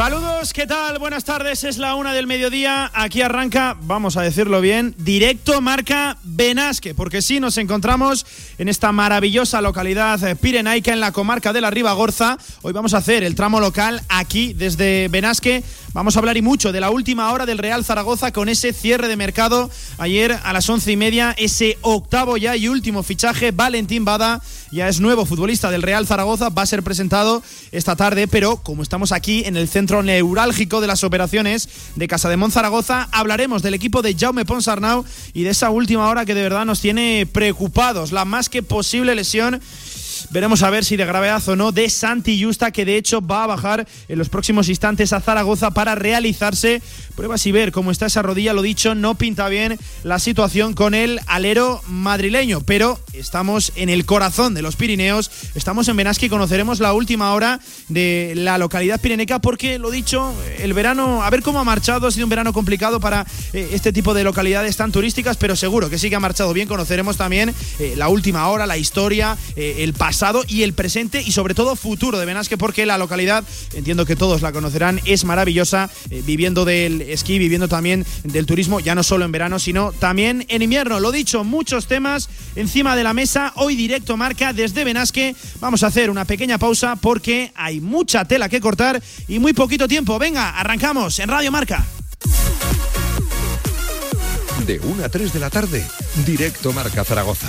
Saludos, ¿qué tal? Buenas tardes, es la una del mediodía. Aquí arranca, vamos a decirlo bien, directo marca Benasque, porque sí nos encontramos en esta maravillosa localidad eh, pirenaica en la comarca de la Ribagorza. Hoy vamos a hacer el tramo local aquí desde Benasque. Vamos a hablar y mucho de la última hora del Real Zaragoza con ese cierre de mercado ayer a las once y media, ese octavo ya y último fichaje, Valentín Bada ya es nuevo futbolista del Real Zaragoza, va a ser presentado esta tarde, pero como estamos aquí en el centro neurálgico de las operaciones de Casa de Zaragoza, hablaremos del equipo de Jaume Ponsarnau y de esa última hora que de verdad nos tiene preocupados, la más que posible lesión Veremos a ver si de gravedad o no de Santi Justa, que de hecho va a bajar en los próximos instantes a Zaragoza para realizarse pruebas y ver cómo está esa rodilla. Lo dicho, no pinta bien la situación con el alero madrileño, pero estamos en el corazón de los Pirineos, estamos en Benasque y conoceremos la última hora de la localidad pireneca porque, lo dicho, el verano, a ver cómo ha marchado, ha sido un verano complicado para eh, este tipo de localidades tan turísticas, pero seguro que sí que ha marchado bien. Conoceremos también eh, la última hora, la historia, eh, el pasado y el presente y sobre todo futuro de Benasque porque la localidad, entiendo que todos la conocerán, es maravillosa, eh, viviendo del esquí, viviendo también del turismo, ya no solo en verano, sino también en invierno. Lo dicho, muchos temas encima de la mesa, hoy directo marca desde Benasque. Vamos a hacer una pequeña pausa porque hay mucha tela que cortar y muy poquito tiempo. Venga, arrancamos en Radio Marca. De 1 a 3 de la tarde, directo Marca Zaragoza.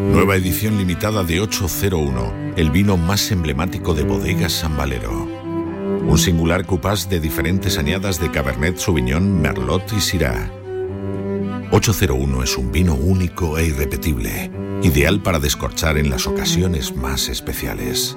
Nueva edición limitada de 801, el vino más emblemático de bodegas San Valero. Un singular cupás de diferentes añadas de Cabernet Sauvignon, Merlot y Syrah. 801 es un vino único e irrepetible, ideal para descorchar en las ocasiones más especiales.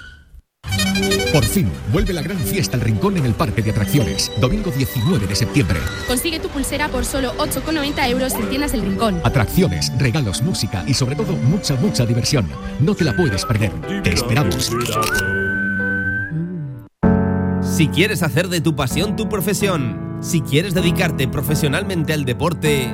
Por fin, vuelve la gran fiesta al Rincón en el Parque de Atracciones, domingo 19 de septiembre. Consigue tu pulsera por solo 8,90 euros en tiendas El Rincón. Atracciones, regalos, música y sobre todo mucha, mucha diversión. No te la puedes perder. Te esperamos. Si quieres hacer de tu pasión tu profesión, si quieres dedicarte profesionalmente al deporte,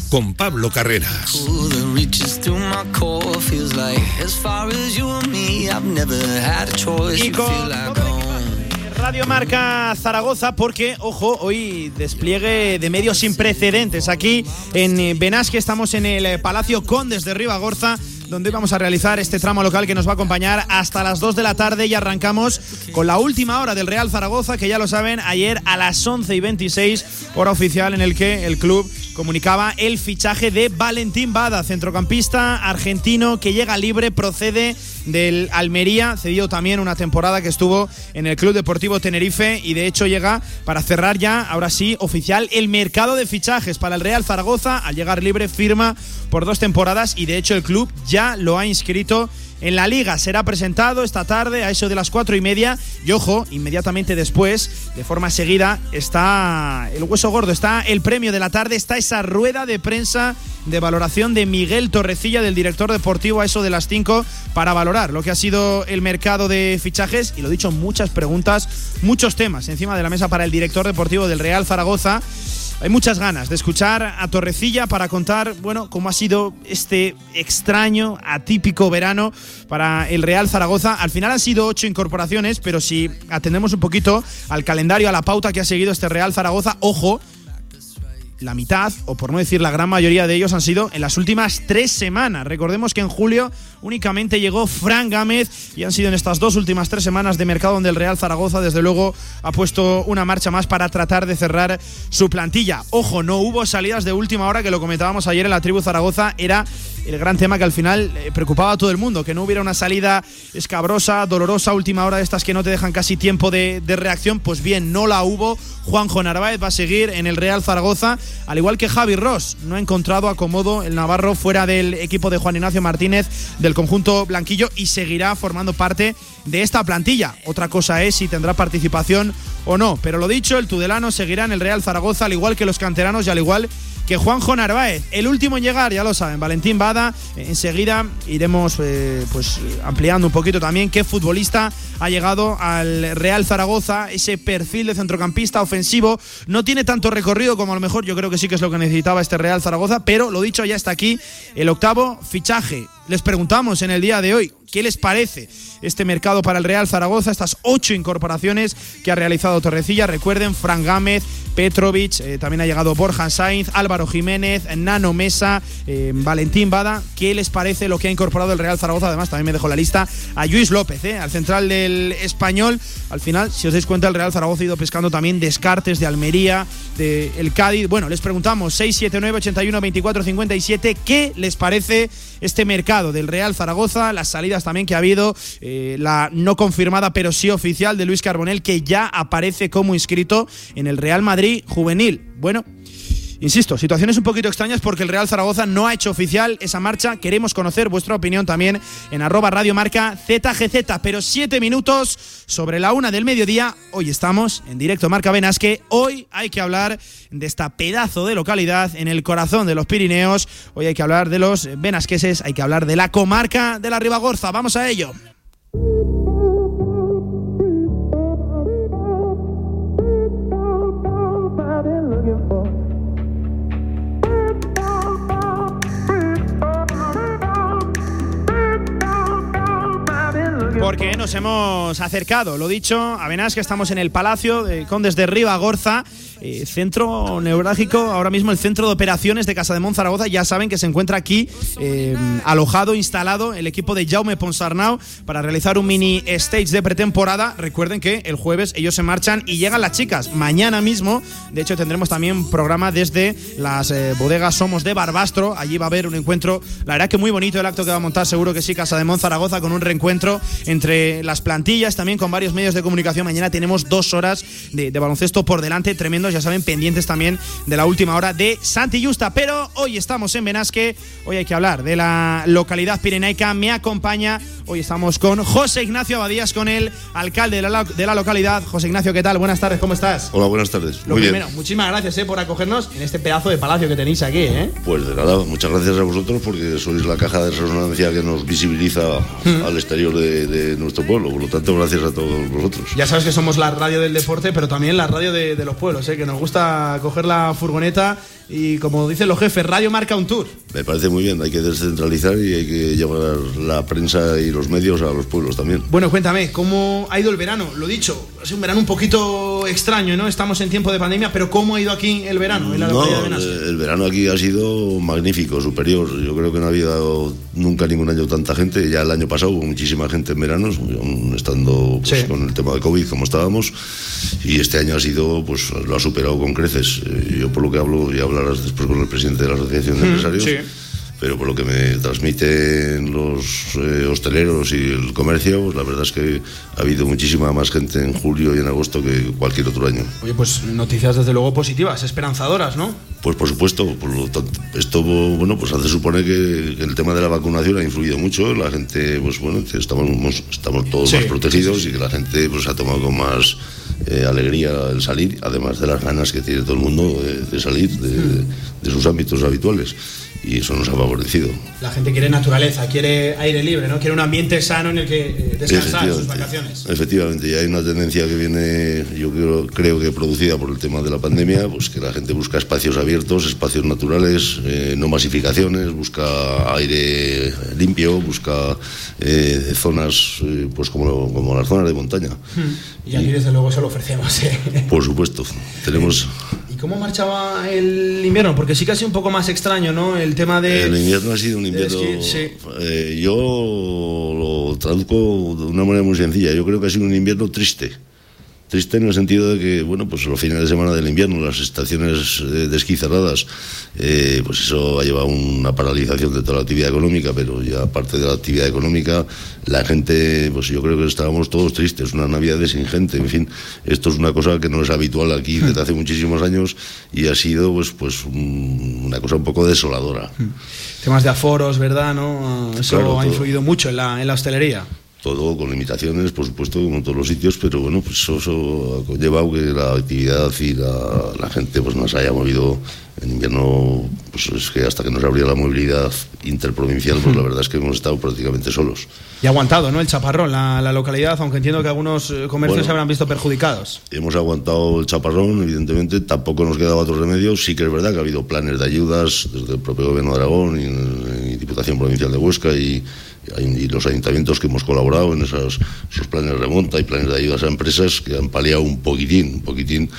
con Pablo Carreras. Y con Radio Marca Zaragoza porque, ojo, hoy despliegue de medios sin precedentes aquí en Benasque. Estamos en el Palacio Condes de Ribagorza donde vamos a realizar este tramo local que nos va a acompañar hasta las 2 de la tarde y arrancamos con la última hora del Real Zaragoza, que ya lo saben, ayer a las 11 y 26, hora oficial en el que el club comunicaba el fichaje de Valentín Bada, centrocampista argentino que llega libre, procede del Almería, cedió también una temporada que estuvo en el Club Deportivo Tenerife y de hecho llega para cerrar ya, ahora sí, oficial el mercado de fichajes para el Real Zaragoza. Al llegar libre firma por dos temporadas y de hecho el club ya lo ha inscrito en la liga. Será presentado esta tarde a eso de las cuatro y media. Y ojo, inmediatamente después, de forma seguida, está el hueso gordo, está el premio de la tarde, está esa rueda de prensa de valoración de Miguel Torrecilla, del director deportivo, a eso de las cinco, para valorar lo que ha sido el mercado de fichajes. Y lo dicho, muchas preguntas, muchos temas encima de la mesa para el director deportivo del Real Zaragoza hay muchas ganas de escuchar a Torrecilla para contar, bueno, cómo ha sido este extraño, atípico verano para el Real Zaragoza. Al final han sido ocho incorporaciones, pero si atendemos un poquito al calendario, a la pauta que ha seguido este Real Zaragoza, ojo, la mitad, o por no decir la gran mayoría de ellos, han sido en las últimas tres semanas. Recordemos que en julio únicamente llegó Fran Gámez y han sido en estas dos últimas tres semanas de mercado donde el Real Zaragoza, desde luego, ha puesto una marcha más para tratar de cerrar su plantilla. Ojo, no hubo salidas de última hora, que lo comentábamos ayer en la tribu Zaragoza, era el gran tema que al final eh, preocupaba a todo el mundo, que no hubiera una salida escabrosa, dolorosa, última hora de estas que no te dejan casi tiempo de, de reacción. Pues bien, no la hubo. Juanjo Narváez va a seguir en el Real Zaragoza, al igual que Javi Ross. No ha encontrado acomodo el Navarro fuera del equipo de Juan Ignacio Martínez del conjunto blanquillo y seguirá formando parte de esta plantilla. Otra cosa es si tendrá participación o no. Pero lo dicho, el Tudelano seguirá en el Real Zaragoza, al igual que los canteranos y al igual Juanjo Narváez. El último en llegar, ya lo saben, Valentín Bada. Enseguida iremos eh, pues ampliando un poquito también qué futbolista ha llegado al Real Zaragoza. Ese perfil de centrocampista ofensivo no tiene tanto recorrido como a lo mejor yo creo que sí que es lo que necesitaba este Real Zaragoza, pero lo dicho, ya está aquí el octavo fichaje. Les preguntamos en el día de hoy qué les parece este mercado para el Real Zaragoza, estas ocho incorporaciones que ha realizado Torrecilla. Recuerden, Fran Gámez, Petrovic, eh, también ha llegado Borja Sainz, Álvaro Jiménez, Nano Mesa, eh, Valentín Bada. ¿Qué les parece lo que ha incorporado el Real Zaragoza? Además, también me dejó la lista a Luis López, eh, al central del español. Al final, si os dais cuenta, el Real Zaragoza ha ido pescando también descartes de Almería, de el Cádiz. Bueno, les preguntamos 679 81 24 57 ¿qué les parece este mercado del Real Zaragoza? Las salidas también que ha habido. Eh, la no confirmada pero sí oficial de Luis Carbonel que ya aparece como inscrito en el Real Madrid juvenil. Bueno, Insisto, situaciones un poquito extrañas porque el Real Zaragoza no ha hecho oficial esa marcha. Queremos conocer vuestra opinión también en arroba Radio Marca ZGZ. Pero siete minutos sobre la una del mediodía. Hoy estamos en directo Marca Benasque. Hoy hay que hablar de esta pedazo de localidad en el corazón de los Pirineos. Hoy hay que hablar de los benasqueses, hay que hablar de la comarca de la Ribagorza. Vamos a ello. Nos hemos acercado, lo dicho, a Benasque, estamos en el Palacio de Condes de Ribagorza, eh, centro neurálgico, ahora mismo el centro de operaciones de Casa de Monzaragoza. Ya saben que se encuentra aquí eh, alojado, instalado el equipo de Jaume Ponsarnau para realizar un mini stage de pretemporada. Recuerden que el jueves ellos se marchan y llegan las chicas. Mañana mismo, de hecho, tendremos también programa desde las eh, bodegas Somos de Barbastro. Allí va a haber un encuentro, la verdad que muy bonito el acto que va a montar, seguro que sí, Casa de Monzaragoza, con un reencuentro entre las plantillas, también con varios medios de comunicación. Mañana tenemos dos horas de, de baloncesto por delante, ya saben, pendientes también de la última hora de Santi Justa. Pero hoy estamos en Benasque, hoy hay que hablar de la localidad pirenaica. Me acompaña, hoy estamos con José Ignacio Abadías, con el alcalde de la, de la localidad. José Ignacio, ¿qué tal? Buenas tardes, ¿cómo estás? Hola, buenas tardes. Lo Muy primero, bien. muchísimas gracias eh, por acogernos en este pedazo de palacio que tenéis aquí. ¿eh? Pues de nada, muchas gracias a vosotros porque sois la caja de resonancia que nos visibiliza al exterior de, de nuestro pueblo. Por lo tanto, gracias a todos vosotros. Ya sabes que somos la radio del deporte, pero también la radio de, de los pueblos, ¿eh? Que nos gusta coger la furgoneta y, como dicen los jefes, Radio Marca un Tour. Me parece muy bien, hay que descentralizar y hay que llevar la prensa y los medios a los pueblos también. Bueno, cuéntame, ¿cómo ha ido el verano? Lo dicho, ha sido un verano un poquito extraño, ¿no? Estamos en tiempo de pandemia, pero ¿cómo ha ido aquí el verano en la No, localidad de Benasque? el verano aquí ha sido magnífico, superior. Yo creo que no ha habido nunca ningún año tanta gente. Ya el año pasado hubo muchísima gente en veranos, estando pues, Sí. con el tema de COVID como estábamos. Y este año ha sido, pues lo ha superado con creces. Eh, Yo por lo que hablo, y hablarás después con el presidente de la Asociación de Empresarios. sí. Pero por lo que me transmiten los eh, hosteleros y el comercio, pues la verdad es que ha habido muchísima más gente en julio y en agosto que cualquier otro año. Oye, pues noticias desde luego positivas, esperanzadoras, ¿no? Pues por supuesto, por lo tanto, esto bueno, pues hace suponer que, que el tema de la vacunación ha influido mucho. La gente, pues bueno, estamos, estamos todos Sí, más protegidos y que la gente pues ha tomado con más eh, alegría el salir, además de las ganas que tiene todo el mundo de, salir de sus ámbitos habituales y eso nos ha favorecido. La gente quiere naturaleza, quiere aire libre, ¿no? Quiere un ambiente sano en el que eh, descansar sus vacaciones. Efectivamente, y hay una tendencia que viene, yo creo, creo que producida por el tema de la pandemia, pues que la gente busca espacios abiertos, espacios naturales, eh, no masificaciones, busca aire limpio, busca eh, zonas pues como, como las zonas de montaña. Hmm. Y aquí desde luego se lo ofrecemos. Por supuesto, tenemos ¿Cómo marchaba el invierno? Porque sí que ha sido un poco más extraño, ¿no? El tema de... El invierno ha sido un invierno... Eh, yo lo traduzco de una manera muy sencilla. Yo creo que ha sido un invierno triste Triste en el sentido de que, bueno, pues los fines de semana del invierno, las estaciones eh, de esquí cerradas, eh, pues eso ha llevado una paralización de toda la actividad económica, pero ya aparte de la actividad económica, la gente, pues yo creo que estábamos todos tristes, una Navidad sin gente, en fin, esto es una cosa que no es habitual aquí desde hace muchísimos años y ha sido, pues, pues una cosa un poco desoladora. Temas de aforos, ¿verdad? ¿No? Eso ha influido mucho en la, en la hostelería todo con limitaciones, por supuesto, como en todos los sitios, pero bueno, pues eso, ha conllevado que la actividad y la, la gente pues nos haya movido en invierno, pues es que hasta que nos abría la movilidad interprovincial, pues la verdad es que hemos estado prácticamente solos. Y aguantado, ¿no? El chaparrón, la, la localidad, aunque entiendo que algunos eh, comercios se habrán visto perjudicados. Hemos aguantado el chaparrón, evidentemente, tampoco nos quedaba otro remedio. Sí que es verdad que ha habido planes de ayudas desde el propio gobierno de Aragón y, y Diputación Provincial de Huesca y y los ayuntamientos que hemos colaborado en esos, esos planes de remonta y planes de ayudas a empresas que han paliado un poquitín, un poquitín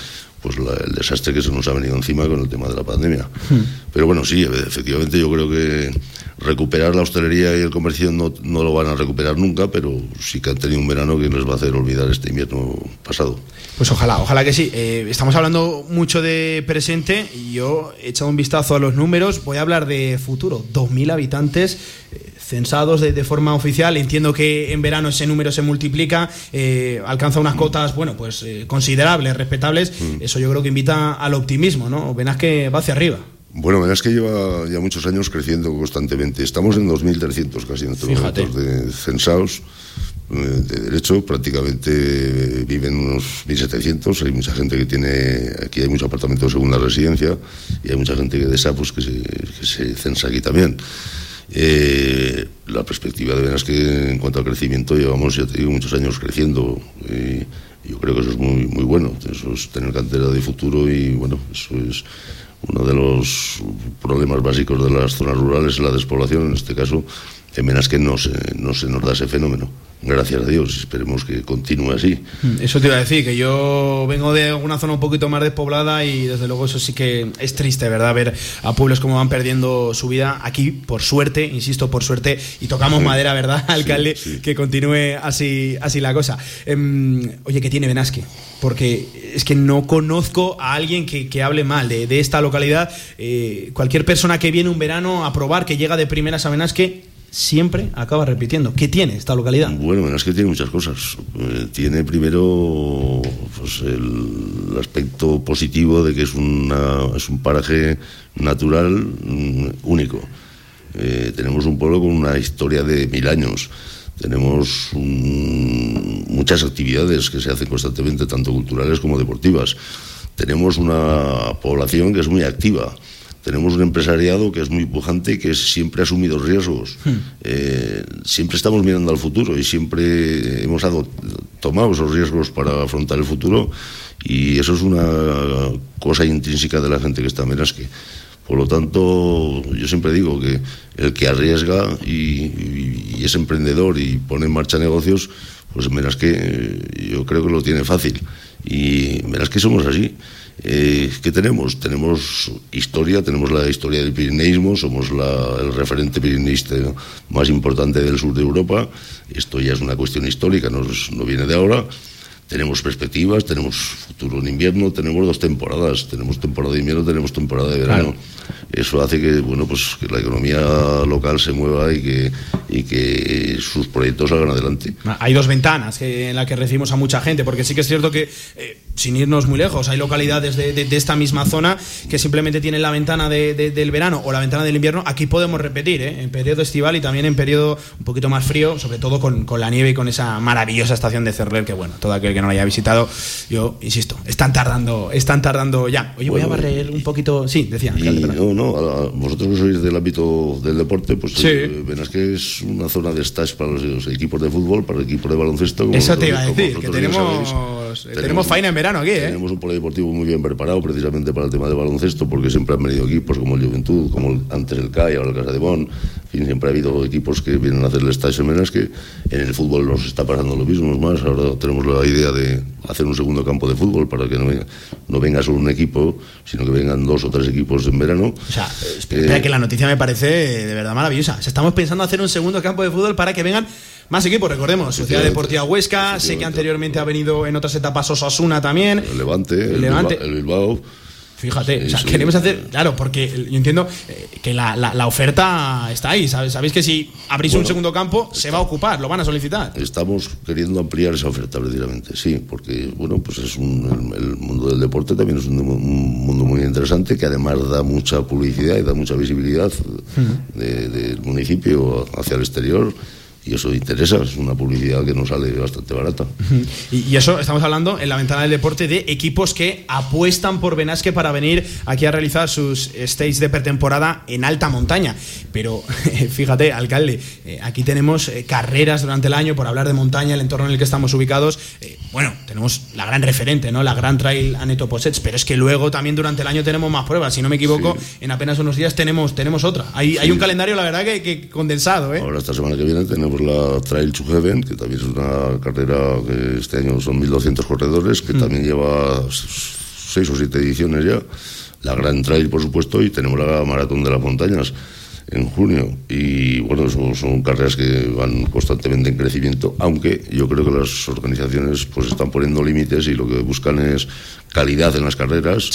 pues el desastre que se nos ha venido encima con el tema de la pandemia. Hmm. Pero bueno, sí, efectivamente yo creo que recuperar la hostelería y el comercio no, no, lo van a recuperar nunca, pero sí que han tenido un verano que les va a hacer olvidar este invierno pasado. Pues ojalá, ojalá que sí. Eh, estamos hablando mucho de presente y yo he echado un vistazo a los números, voy a hablar de futuro. 2.000 habitantes eh, censados de, forma oficial. Entiendo que en verano ese número se multiplica, eh, alcanza unas cotas, bueno, pues considerables, respetables. Mm. Eso yo creo que invita al optimismo, ¿no? Verás que va hacia arriba. Bueno, verás que lleva ya muchos años creciendo constantemente. Estamos en 2.300 casi en estos de censados eh, de derecho, prácticamente viven unos 1.700. Hay mucha gente que tiene, aquí hay muchos apartamentos de segunda residencia y hay mucha gente que pues, que, se, que se censa aquí también. Eh, la perspectiva de veras que en cuanto al crecimiento llevamos, ya te muchos años creciendo. Yo creo que eso es muy, muy bueno. Eso es tener cantera de futuro y bueno, eso es uno de los problemas básicos de las zonas rurales, la despoblación, en este caso, en que no se, no se nos da ese fenómeno gracias a Dios, esperemos que continúe así. Mm, eso te iba a decir, que yo vengo de una zona un poquito más despoblada y desde luego eso sí que es triste, ¿verdad? Ver a pueblos como van perdiendo su vida. Aquí, por suerte, insisto, por suerte, y tocamos madera, ¿verdad, alcalde? Que continúe así, así la cosa. Em, oye, ¿qué tiene Benasque? Porque es que no conozco a alguien que, que hable mal de, de esta localidad. Eh, cualquier persona que viene un verano a probar, que llega de primeras a Benasque, siempre acaba repitiendo. ¿Qué tiene esta localidad? Bueno, es que tiene muchas cosas. Eh, tiene primero pues, el aspecto positivo de que es, una, es un paraje natural mm, único. Eh, tenemos un pueblo con una historia de mil años. Tenemos muchas actividades que se hacen constantemente, tanto culturales como deportivas. Tenemos una población que es muy activa tenemos un empresariado que es muy pujante y que siempre ha asumido riesgos. Hmm. Eh, siempre estamos mirando al futuro y siempre hemos tomado esos riesgos para afrontar el futuro y eso es una cosa intrínseca de la gente que está en Menasque. Por lo tanto, yo siempre digo que el que arriesga y, es emprendedor y pone en marcha negocios, pues verás que eh, yo creo que lo tiene fácil. Y verás que somos así. Eh, ¿Qué tenemos? Tenemos historia, tenemos la historia del pirineísmo, somos el referente pirineísta más importante del sur de Europa. Esto ya es una cuestión histórica, no, no viene de ahora. Tenemos perspectivas, tenemos futuro en invierno, tenemos dos temporadas, tenemos temporada de invierno, tenemos temporada de verano. Eso hace que, bueno, pues que la economía local se mueva y que, y que sus proyectos salgan adelante. Hay dos ventanas en las que recibimos a mucha gente, porque sí que es cierto que eh, sin irnos muy lejos, hay localidades de, esta misma zona que simplemente tienen la ventana del verano o la ventana del invierno. Aquí podemos repetir, ¿eh? en periodo estival y también en periodo un poquito más frío, sobre todo con, la nieve y con esa maravillosa estación de Cerler, que bueno, todo aquel que no la haya visitado, yo insisto, están tardando, están tardando ya. Oye, voy a barrer un poquito. Sí, decía. No, vosotros que sois del ámbito del deporte, pues sí. Eh, verás que es una zona de stage para los, equipos de fútbol, para el equipo de baloncesto. Eso te iba a decir, que tenemos tenemos, faina en verano aquí, ¿eh? Tenemos un polideportivo muy bien preparado precisamente para el tema de baloncesto, porque siempre han venido equipos como el Juventud, como antes el CAI, ahora el Casa de Bon. Siempre ha habido equipos que vienen a hacer el estadio en que en el fútbol nos está pasando lo mismo. más, ahora tenemos la idea de hacer un segundo campo de fútbol para que no venga, no venga solo un equipo, sino que vengan dos o tres equipos en verano. O sea, espera, eh, que la noticia me parece de verdad maravillosa. estamos pensando hacer un segundo campo de fútbol para que vengan más equipos, recordemos. Sociedad Deportiva Huesca, sé que anteriormente ha venido en otras etapas Osasuna también. El Levante, el, Levante. el Bilbao. Fíjate, queremos hacer, claro, porque yo entiendo eh, que la, la, oferta está ahí, ¿sabes? Sabéis que si abrís un segundo campo, se va a ocupar, lo van a solicitar. Estamos queriendo ampliar esa oferta, precisamente, sí, porque, bueno, pues es un, el, mundo del deporte también es un, mundo muy interesante que además da mucha publicidad y da mucha visibilidad del municipio hacia el exterior y eso interesa, es una publicidad que nos sale bastante barata. Y, eso estamos hablando en la ventana del deporte de equipos que apuestan por Benasque para venir aquí a realizar sus stages de pretemporada en alta montaña. Pero fíjate, alcalde, eh, aquí tenemos eh, carreras durante el año por hablar de montaña, el entorno en el que estamos ubicados. Eh, bueno, tenemos la gran referente, ¿no? La Gran Trail Aneto Posets, pero es que luego también durante el año tenemos más pruebas. Si no me equivoco, en apenas unos días tenemos, tenemos otra. Hay, hay un calendario, la verdad, que, que condensado, ¿eh? Ahora esta semana que viene tenemos la Trail to Heaven, que también es una carrera que este año son 1.200 corredores, que mm. también lleva seis o siete ediciones ya. La Gran Trail, por supuesto, y tenemos la Maratón de las Montañas en junio. Y bueno, son, son, carreras que van constantemente en crecimiento, aunque yo creo que las organizaciones pues están poniendo límites y lo que buscan es calidad en las carreras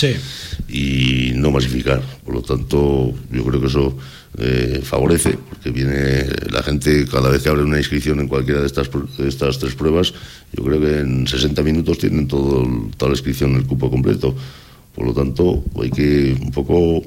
y no masificar. Por lo tanto, yo creo que eso eh, favorece, porque viene la gente, cada vez que abre una inscripción en cualquiera de estas, estas tres pruebas, yo creo que en 60 minutos tienen todo, toda la inscripción, el cupo completo. Por lo tanto, hay que un poco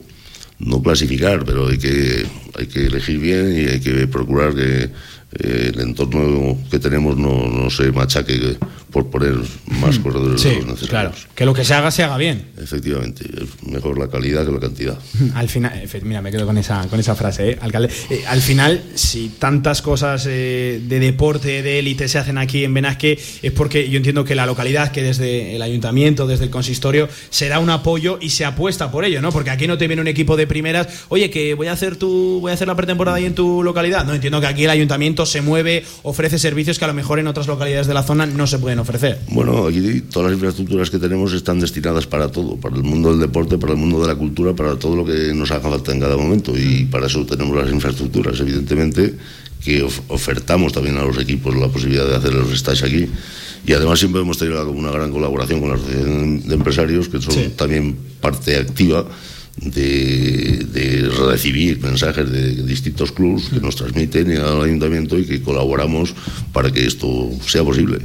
no clasificar, pero hay que, hay que elegir bien y hay que procurar que eh, el entorno que tenemos no, no se machaque por poner más hmm. corredores de los necesarios. Claro, que lo que se haga se haga bien. Efectivamente, es mejor la calidad que la cantidad. Al final, mira, me quedo con esa, con esa frase, ¿eh? alcalde. Eh, al final, si tantas cosas eh, de deporte, de élite se hacen aquí en Benasque, es porque yo entiendo que la localidad, que desde el ayuntamiento, desde el consistorio, se da un apoyo y se apuesta por ello, ¿no? Porque aquí no te viene un equipo de primeras, oye, que voy a hacer tu, voy a hacer la pretemporada ahí en tu localidad. No, entiendo que aquí el ayuntamiento se mueve, ofrece servicios que a lo mejor en otras localidades de la zona no se pueden ofrecer. Bueno, aquí todas las infraestructuras que tenemos están destinadas para todo, para el mundo del deporte, para el mundo de la cultura, para todo lo que nos haga falta en cada momento. Y para eso tenemos las infraestructuras, evidentemente que ofertamos también a los equipos la posibilidad de hacer los stages aquí. Y además siempre hemos tenido una gran colaboración con la asociación de empresarios que son también parte activa de, recibir mensajes de distintos clubs que nos transmiten al ayuntamiento y que colaboramos para que esto sea posible.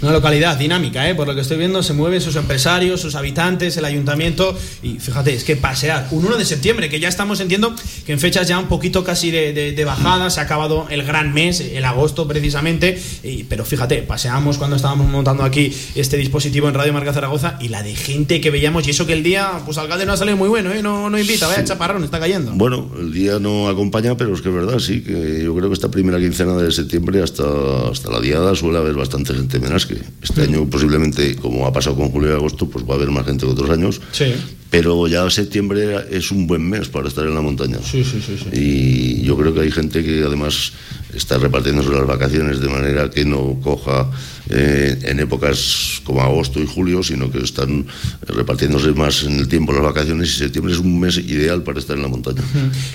Una localidad dinámica, ¿eh? por lo que estoy viendo, se mueven sus empresarios, sus habitantes, el ayuntamiento. Y fíjate, es que pasear un 1 de septiembre, que ya estamos, entiendo, que en fechas ya un poquito casi de, bajada, se ha acabado el gran mes, el agosto precisamente. Y, pero fíjate, paseamos cuando estábamos montando aquí este dispositivo en Radio Marca Zaragoza y la de gente que veíamos. Y eso que el día, pues alcalde no ha salido muy bueno, ¿eh? no, no invita, vaya chaparrón, está cayendo. Bueno, el día no acompaña, pero es que es verdad, sí, que yo creo que esta primera quincena de septiembre hasta, hasta la diada suele haber bastante gente menos que este año posiblemente, como ha pasado con julio y agosto, pues va a haber más gente que otros años. Sí. Pero ya septiembre es un buen mes para estar en la montaña. Sí, sí, sí, sí. Y yo creo que hay gente que además está repartiéndose las vacaciones de manera que no coja eh, en épocas como agosto y julio, sino que están repartiéndose más en el tiempo las vacaciones y septiembre es un mes ideal para estar en la montaña.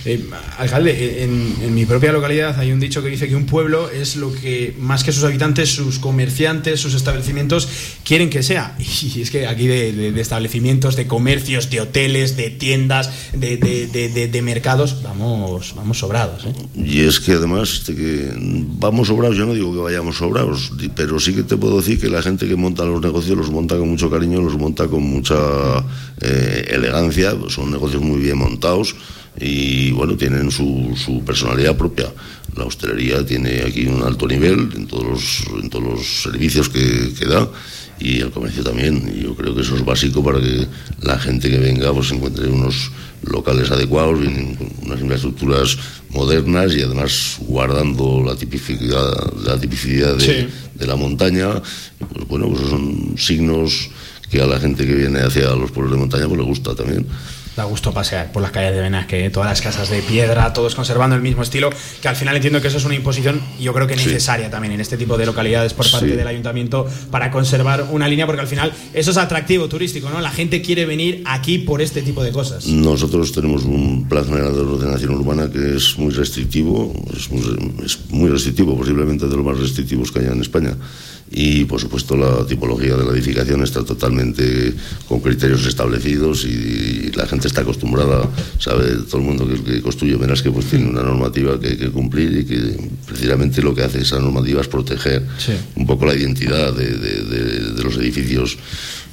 Eh, alcalde, en, mi propia localidad hay un dicho que dice que un pueblo es lo que más que sus habitantes, sus comerciantes, sus establecimientos quieren que sea. Y es que aquí de, establecimientos, de comercios, de hoteles, de tiendas, de, de mercados, vamos, vamos sobrados. ¿eh? Y es que además... Este vamos sobrados, yo no digo que vayamos sobrados, pero sí que que te puedo decir que la gente que monta los negocios los monta con mucho cariño, los monta con mucha eh, elegancia, son negocios muy bien montados y bueno, tienen su, su, personalidad propia. La hostelería tiene aquí un alto nivel en todos los, en todos los servicios que, que da y el comercio también. Y yo creo que eso es básico para que la gente que venga pues encuentre unos locales adecuados, unas infraestructuras modernas y además guardando la tipicidad, la tipicidad de, de la montaña. Pues bueno, pues son signos que a la gente que viene hacia los pueblos de montaña pues le gusta también da gusto pasear por las calles de Benasque, todas las casas de piedra, todos conservando el mismo estilo, que al final entiendo que eso es una imposición, yo creo que necesaria también en este tipo de localidades por parte del ayuntamiento para conservar una línea, porque al final eso es atractivo turístico, ¿no? La gente quiere venir aquí por este tipo de cosas. Nosotros tenemos un plan general de ordenación urbana que es muy restrictivo, es muy, es muy restrictivo, posiblemente de los más restrictivos que haya en España y por supuesto la tipología de la edificación está totalmente con criterios establecidos y, la gente está acostumbrada, sabe todo el mundo que construye verás que pues tiene una normativa que hay que cumplir y que precisamente lo que hace esa normativa es proteger un poco la identidad de, de los edificios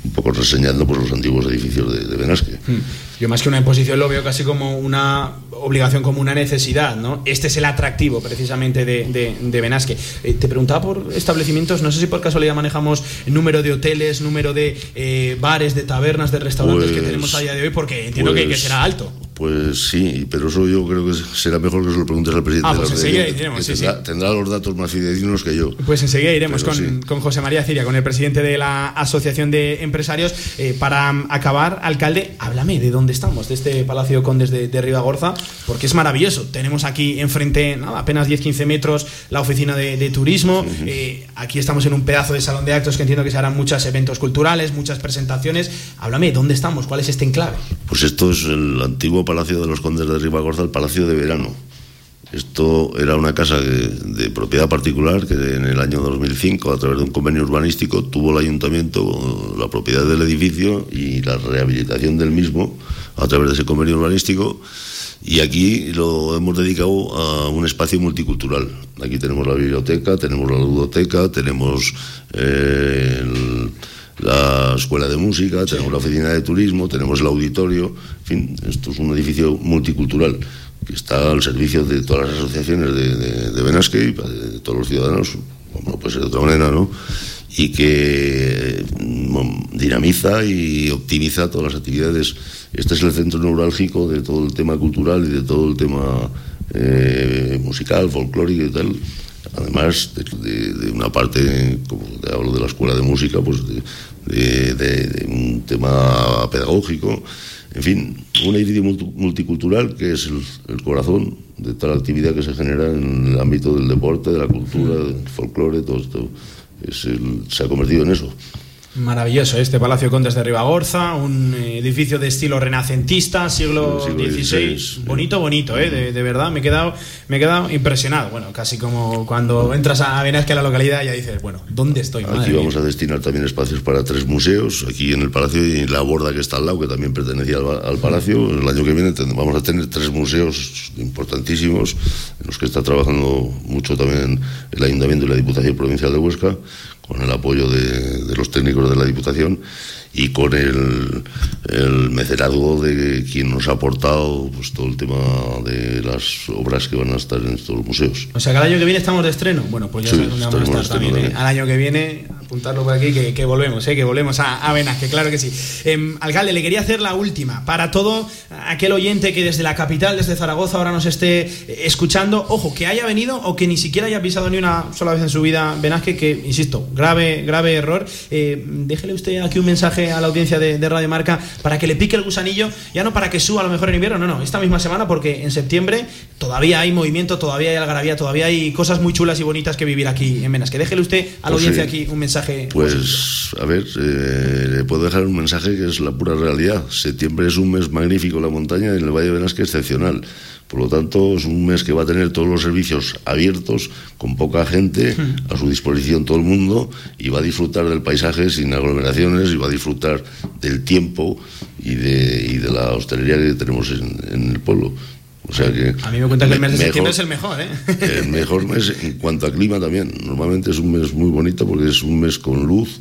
un poco reseñando pues, los antiguos edificios de, Benasque. Hmm. Yo más que una imposición lo veo casi como una obligación, como una necesidad, ¿no? Este es el atractivo precisamente de, de, Benasque. Eh, te preguntaba por establecimientos, no sé si por casualidad manejamos el número de hoteles, número de eh, bares, de tabernas, de restaurantes que pues, tenemos a día de hoy, porque entiendo que, que pues, será alto. Pues sí, pero eso yo creo que será mejor que se lo preguntes al presidente. Ah, pues enseguida iremos, sí, tendrá, tendrá, los datos más fidedignos que yo. Pues enseguida iremos con, con, José María Ciria, con el presidente de la Asociación de Empresarios. Eh, para acabar, alcalde, háblame de dónde estamos, de este Palacio Condes de, de Ribagorza, porque es maravilloso. Tenemos aquí enfrente, nada, apenas 10-15 metros, la oficina de, turismo. Eh, aquí estamos en un pedazo de salón de actos que entiendo que se harán muchos eventos culturales, muchas presentaciones. Háblame, ¿dónde estamos? ¿Cuál es este enclave? Pues esto es el antiguo Palacio de los Condes de Ribagorza, el Palacio de Verano. Esto era una casa de, propiedad particular que en el año 2005, a través de un convenio urbanístico, tuvo el ayuntamiento la propiedad del edificio y la rehabilitación del mismo a través de ese convenio urbanístico. Y aquí lo hemos dedicado a un espacio multicultural. Aquí tenemos la biblioteca, tenemos la ludoteca, tenemos eh, la escuela de música, tenemos la oficina de turismo, tenemos el auditorio, en fin, esto es un edificio multicultural que está al servicio de todas las asociaciones de, de, de Benasque y de todos los ciudadanos, como no puede ser de otra manera, ¿no? Y que mm, dinamiza y optimiza todas las actividades. Este es el centro neurálgico de todo el tema cultural y de todo el tema eh, musical, folclórico y tal además de, una parte, como te hablo de la escuela de música, pues de, un tema pedagógico, en fin, un edificio multicultural que es el, corazón de toda la actividad que se genera en el ámbito del deporte, de la cultura, del folclore, todo esto es se ha convertido en eso. Maravilloso este Palacio Condes de Ribagorza, un edificio de estilo renacentista, siglo, XVI. Bonito, bonito, ¿eh? de, verdad, me he, quedado, me he quedado impresionado. Bueno, casi como cuando entras a Benasque, a la localidad, ya dices, bueno, ¿dónde estoy? aquí vamos a destinar también espacios para tres museos, aquí en el Palacio y en la borda que está al lado, que también pertenecía al, Palacio. El año que viene vamos a tener tres museos importantísimos, en los que está trabajando mucho también el Ayuntamiento y la Diputación Provincial de Huesca con el apoyo de, los técnicos de la Diputación y con el, el, mecenazgo de quien nos ha aportado pues, todo el tema de las obras que van a estar en estos museos. O sea, que al año que viene estamos de estreno. Bueno, pues ya sabemos dónde vamos a estar también. ¿eh? Al año que viene, apuntarlo por aquí, que, volvemos, ¿eh? que volvemos a, a que claro que sí. Eh, alcalde, le quería hacer la última. Para todo aquel oyente que desde la capital, desde Zaragoza, ahora nos esté eh, escuchando, ojo, que haya venido o que ni siquiera haya pisado ni una sola vez en su vida Benasque, que, insisto, grave, grave error. Eh, déjele usted aquí un mensaje a la audiencia de, de Radio Marca para que le pique el gusanillo, ya no para que suba a lo mejor en invierno, no, no, esta misma semana, porque en septiembre todavía hay movimiento, todavía hay algarabía, todavía hay cosas muy chulas y bonitas que vivir aquí en Benasque. Déjele usted a la pues audiencia aquí un mensaje. Pues, a ver, eh, le puedo dejar un mensaje que es la pura realidad. Septiembre es un mes magnífico en la montaña y en el Valle de Benasque excepcional. Por lo tanto, es un mes que va a tener todos los servicios abiertos, con poca gente, a su disposición todo el mundo, y va a disfrutar del paisaje sin aglomeraciones, y va a disfrutar del tiempo y de, y de la hostelería que tenemos en, en el pueblo. O sea que a mí me cuenta que el mes de septiembre es el mejor, ¿eh? El mejor mes en cuanto a clima también. Normalmente es un mes muy bonito porque es un mes con luz,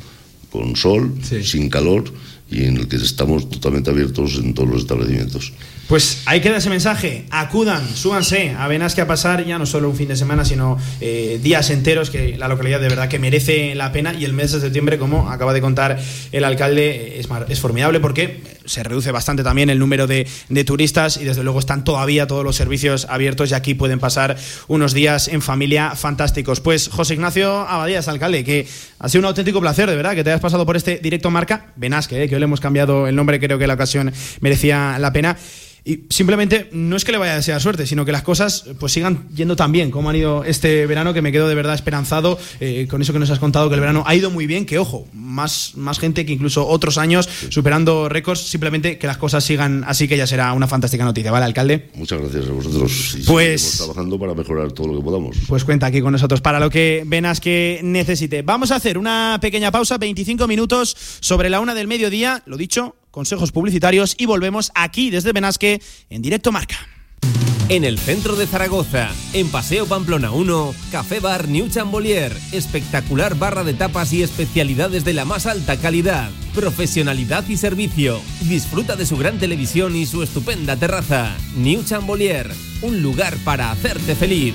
con sol, sin calor y en el que estamos totalmente abiertos en todos los establecimientos. Pues ahí queda ese mensaje. Acudan, súbanse a Benasque a pasar ya no solo un fin de semana, sino eh, días enteros que la localidad de verdad que merece la pena. Y el mes de septiembre, como acaba de contar el alcalde, es, es formidable porque se reduce bastante también el número de, de, turistas y desde luego están todavía todos los servicios abiertos y aquí pueden pasar unos días en familia fantásticos. Pues José Ignacio Abadías, alcalde, que ha sido un auténtico placer, de verdad, que te hayas pasado por este directo marca Benasque, eh, que le hemos cambiado el nombre, creo que la ocasión merecía la pena. Y simplemente no es que le vaya a desear suerte, sino que las cosas pues sigan yendo tan bien como han ido este verano, que me quedo de verdad esperanzado eh, con eso que nos has contado, que el verano ha ido muy bien, que ojo, más, más gente que incluso otros años, superando récords, simplemente que las cosas sigan así, que ya será una fantástica noticia, ¿vale, alcalde? Muchas gracias a vosotros. Y pues trabajando para mejorar todo lo que podamos. Pues cuenta aquí con nosotros para lo que venas que necesite. Vamos a hacer una pequeña pausa, 25 minutos sobre la una del mediodía, lo dicho, consejos publicitarios y volvemos aquí desde Benasque en directo marca. En el centro de Zaragoza, en Paseo Pamplona 1, Café Bar New Chambolier, espectacular barra de tapas y especialidades de la más alta calidad, profesionalidad y servicio. Disfruta de su gran televisión y su estupenda terraza. New Chambolier, un lugar para hacerte feliz.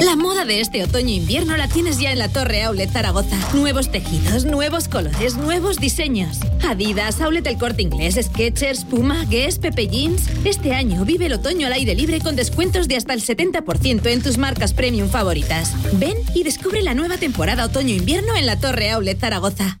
La moda de este otoño-invierno la tienes ya en la Torre Aulet Zaragoza. Nuevos tejidos, nuevos colores, nuevos diseños. Adidas, Aulet El Corte Inglés, Skechers, Puma, Guess, Pepe Jeans. Este año vive el otoño al aire libre con descuentos de hasta el 70% en tus marcas premium favoritas. Ven y descubre la nueva temporada otoño-invierno en la Torre Aulet Zaragoza.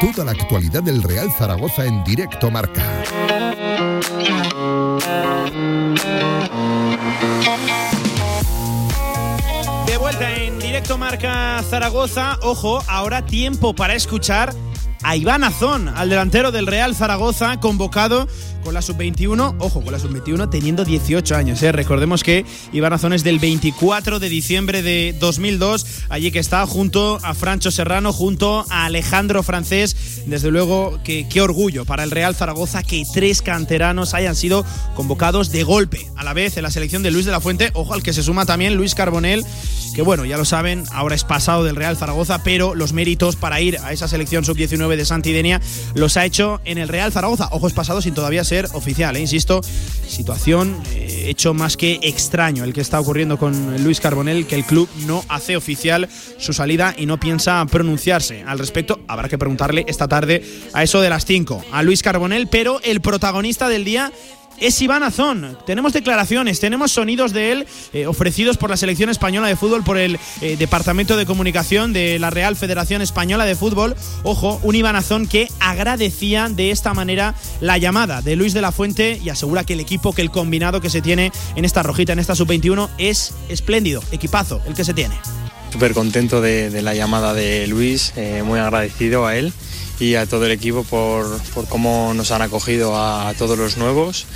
Toda la actualidad del Real Zaragoza en directo marca. De vuelta en directo marca Zaragoza. Ojo, ahora tiempo para escuchar a Iván Azón, al delantero del Real Zaragoza, convocado con la sub-21, ojo, con la sub-21 teniendo 18 años. ¿eh? Recordemos que Iván Azón es del 24 de diciembre de 2002, allí que está junto a Francho Serrano, junto a Alejandro Francés. Desde luego, que, qué orgullo para el Real Zaragoza que tres canteranos hayan sido convocados de golpe a la vez en la selección de Luis de la Fuente. Ojo al que se suma también Luis Carbonel, que bueno, ya lo saben, ahora es pasado del Real Zaragoza, pero los méritos para ir a esa selección sub-19 de Santidenia los ha hecho en el Real Zaragoza. Ojos pasados sin todavía ser oficial, ¿eh? insisto, situación eh, hecho más que extraño el que está ocurriendo con Luis Carbonel, que el club no hace oficial su salida y no piensa pronunciarse al respecto. Habrá que preguntarle esta tarde a eso de las 5 a Luis Carbonel, pero el protagonista del día es Iván Azón. Tenemos declaraciones, tenemos sonidos de él eh, ofrecidos por la selección española de fútbol, por el eh, Departamento de Comunicación de la Real Federación Española de Fútbol. Ojo, un Iván Azón que agradecía de esta manera la llamada de Luis de la Fuente y asegura que el equipo, que el combinado que se tiene en esta rojita, en esta sub-21, es espléndido, equipazo el que se tiene. Súper contento de, la llamada de Luis, eh, muy agradecido a él y a todo el equipo por, cómo nos han acogido a, todos los nuevos.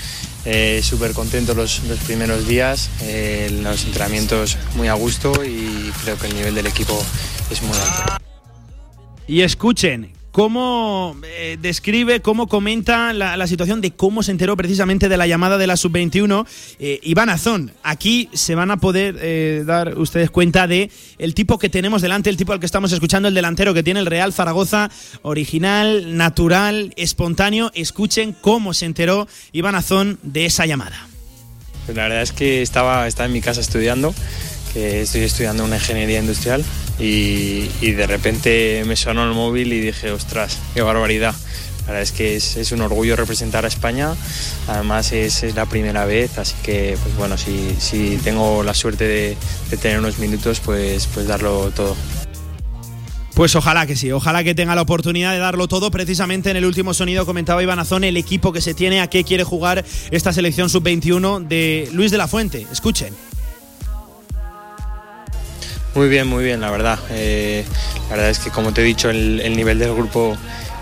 Eh, Súper contento los, los, primeros días, eh, los entrenamientos muy a gusto y creo que el nivel del equipo es muy alto. Y escuchen, cómo eh, describe, cómo comenta la, situación de cómo se enteró precisamente de la llamada de la sub-21 eh, Iván Azón. Aquí se van a poder eh, dar ustedes cuenta de el tipo que tenemos delante, el tipo al que estamos escuchando, el delantero que tiene el Real Zaragoza, original, natural, espontáneo. Escuchen cómo se enteró Iván Azón de esa llamada. La verdad es que estaba, estaba en mi casa estudiando, estoy estudiando una ingeniería industrial y, de repente me sonó el móvil y dije, ostras, qué barbaridad. La verdad es que es, un orgullo representar a España, además es, la primera vez, así que pues bueno, si, si tengo la suerte de, de, tener unos minutos, pues, pues darlo todo. Pues ojalá que sí, ojalá que tenga la oportunidad de darlo todo. Precisamente en el último sonido comentaba Iván Azón el equipo que se tiene, a qué quiere jugar esta selección sub-21 de Luis de la Fuente. Escuchen. Muy bien, muy bien, la verdad. Eh, la verdad es que, como te he dicho, el, nivel del grupo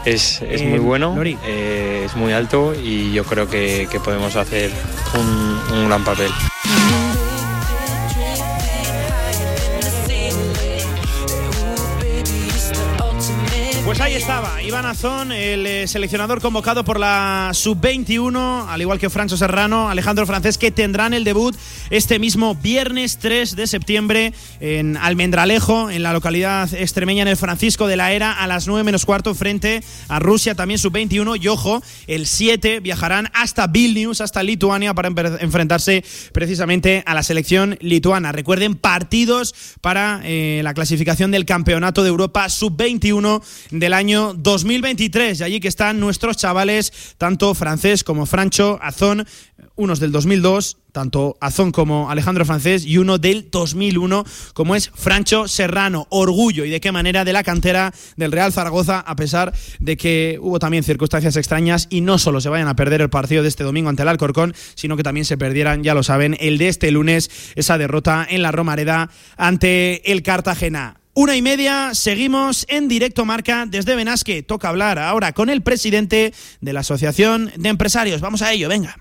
es, es muy eh, bueno, eh, es muy alto y yo creo que, que podemos hacer un, un gran papel. Pues ahí estaba, Iván Azón, el eh, seleccionador convocado por la Sub-21, al igual que Francho Serrano, Alejandro Francés, que tendrán el debut este mismo viernes 3 de septiembre en Almendralejo, en la localidad extremeña, en el Francisco de la Era, a las 9 menos cuarto, frente a Rusia, también Sub-21. Y ojo, el 7 viajarán hasta Vilnius, hasta Lituania, para enfrentarse precisamente a la selección lituana. Recuerden, partidos para eh, la clasificación del Campeonato de Europa Sub-21 del año 2023. Y allí que están nuestros chavales, tanto francés como Francho, Azón, unos del 2002, tanto Azón como Alejandro Francés, y uno del 2001, como es Francho Serrano. Orgullo y de qué manera de la cantera del Real Zaragoza, a pesar de que hubo también circunstancias extrañas y no solo se vayan a perder el partido de este domingo ante el Alcorcón, sino que también se perdieran, ya lo saben, el de este lunes, esa derrota en la Romareda ante el Cartagena. Una y media, seguimos en directo marca desde Benasque. Toca hablar ahora con el presidente de la Asociación de Empresarios. Vamos a ello, venga.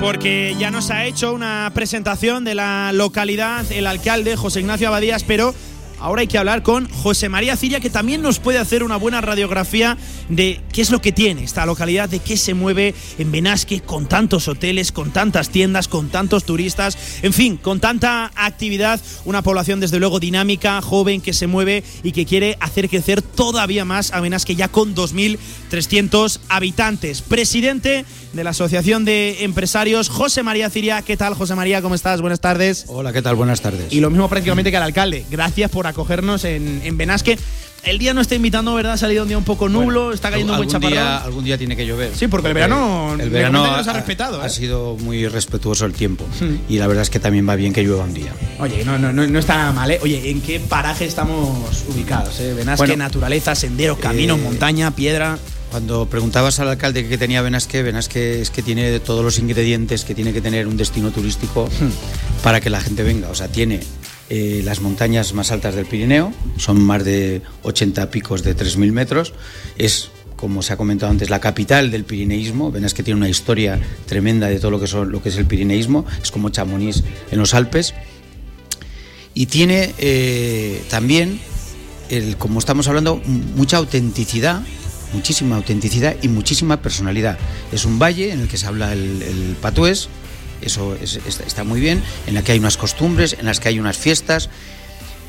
Porque ya nos ha hecho una presentación de la localidad el alcalde José Ignacio Abadías, pero Ahora hay que hablar con José María Ciria, que también nos puede hacer una buena radiografía de qué es lo que tiene esta localidad, de qué se mueve en Benasque con tantos hoteles, con tantas tiendas, con tantos turistas, en fin, con tanta actividad, una población desde luego dinámica, joven, que se mueve y que quiere hacer crecer todavía más a Benasque ya con 2.300 habitantes. Presidente de la Asociación de Empresarios, José María Ciria. ¿Qué tal, José María? ¿Cómo estás? Buenas tardes. Hola, ¿qué tal? Buenas tardes. Y lo mismo prácticamente que al alcalde. Gracias por acogernos en, en Benasque. El día no está invitando, ¿verdad? Ha salido un día un poco nublo, está cayendo un buen chaparrón. Día, algún día tiene que llover. Sí, porque el verano, el verano ha, ha, respetado. Ha ¿eh? sido muy respetuoso el tiempo. Hmm. Y la verdad es que también va bien que llueva un día. Oye, no, no, no, está nada mal, ¿eh? Oye, ¿en qué paraje estamos ubicados? Eh? Benasque, naturaleza, senderos, caminos, eh, montaña, piedra. Cuando preguntabas al alcalde qué tenía Benasque, Benasque es que tiene todos los ingredientes que tiene que tener un destino turístico hmm. para que la gente venga. O sea, tiene eh, las montañas más altas del Pirineo, son más de 80 picos de 3.000 metros. Es, como se ha comentado antes, la capital del pirineísmo. Benasque tiene una historia tremenda de todo lo que, son, lo que es el pirineísmo. Es como Chamonix en los Alpes. Y tiene eh, también, el, como estamos hablando, mucha autenticidad muchísima autenticidad y muchísima personalidad. Es un valle en el que se habla el, patués, eso está muy bien, en la que hay unas costumbres, en las que hay unas fiestas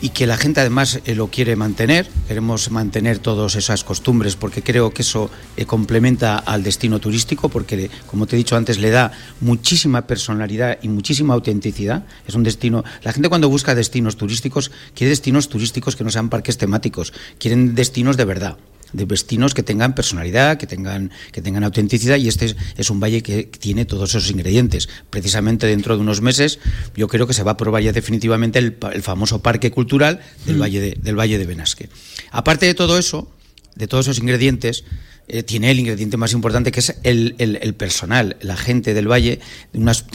y que la gente además eh, lo quiere mantener. Queremos mantener todas esas costumbres porque creo que eso eh, complementa al destino turístico porque, como te he dicho antes, le da muchísima personalidad y muchísima autenticidad. Es un destino. La gente cuando busca destinos turísticos quiere destinos turísticos que no sean parques temáticos, quieren destinos de verdad de destinos que tengan personalidad, que tengan, que tengan autenticidad y este es, un valle que tiene todos esos ingredientes. Precisamente dentro de unos meses yo creo que se va a probar ya definitivamente el, famoso parque cultural del, mm. valle de, del Valle de Benasque. Aparte de todo eso, de todos esos ingredientes, eh, tiene el ingrediente más importante que es el, personal, la gente del valle,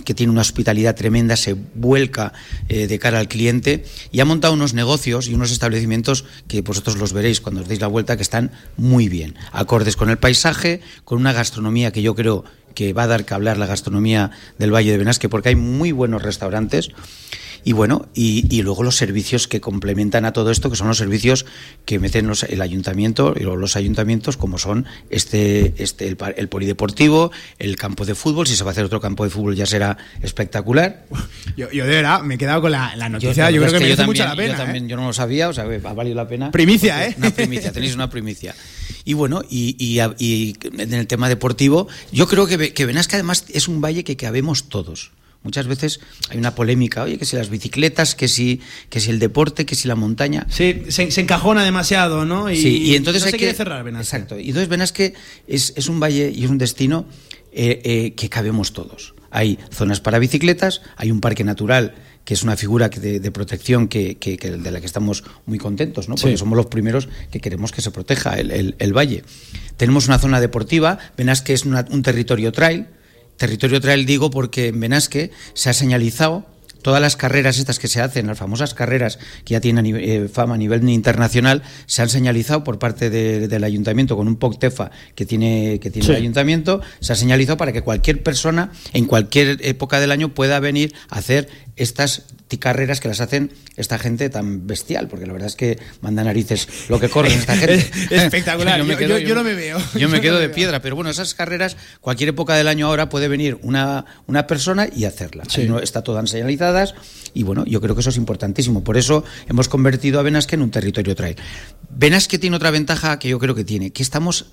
que tiene una hospitalidad tremenda, se vuelca eh, de cara al cliente y ha montado unos negocios y unos establecimientos que vosotros los veréis cuando os deis la vuelta, que están muy bien, acordes con el paisaje, con una gastronomía que yo creo que va a dar que hablar la gastronomía del Valle de Benasque, porque hay muy buenos restaurantes. Y bueno, y, luego los servicios que complementan a todo esto, que son los servicios que meten el ayuntamiento y los ayuntamientos, como son este, este el, polideportivo, el campo de fútbol. Si se va a hacer otro campo de fútbol ya será espectacular. Yo, de verdad me he quedado con la, noticia. Yo, creo que, merece mucho la pena. Yo también, ¿eh? yo no lo sabía, o sea, ha valido la pena. Primicia, ¿eh? Una primicia, tenéis una primicia. Y bueno, y, y, y en el tema deportivo, yo creo que, que Benasque además es un valle que cabemos todos. Muchas veces hay una polémica, oye, que si las bicicletas, que si, que si el deporte, que si la montaña. Sí, se, se encajona demasiado, ¿no? Y, Sí, y entonces no hay se que quiere cerrar Benasque. Exacto. Y entonces Benasque es, es un valle y es un destino eh, eh, que cabemos todos. Hay zonas para bicicletas, hay un parque natural que es una figura de, de protección que, que- que de la que estamos muy contentos, ¿no? Porque Sí. somos los primeros que queremos que se proteja el, el- el valle. Tenemos una zona deportiva, Benasque es una- un territorio trail. Territorio trail digo porque en Benasque se ha señalizado todas las carreras estas que se hacen, las famosas carreras que ya tienen eh, fama a nivel internacional, se han señalizado por parte de- del ayuntamiento con un POCTEFA que tiene, que tiene Sí. el ayuntamiento, se ha señalizado para que cualquier persona en cualquier época del año pueda venir a hacer estas carreras que las hacen esta gente tan bestial, porque la verdad es que manda narices lo que corren esta gente. Espectacular. Yo- yo- yo no me veo. Yo me no quedo me de veo. piedra, pero bueno, esas carreras, cualquier época del año ahora puede venir una, una persona y hacerla. Sí. No- está todas señalizadas y bueno, yo creo que eso es importantísimo. Por eso hemos convertido a Benasque en un territorio trail. Benasque tiene otra ventaja que yo creo que tiene, que estamos,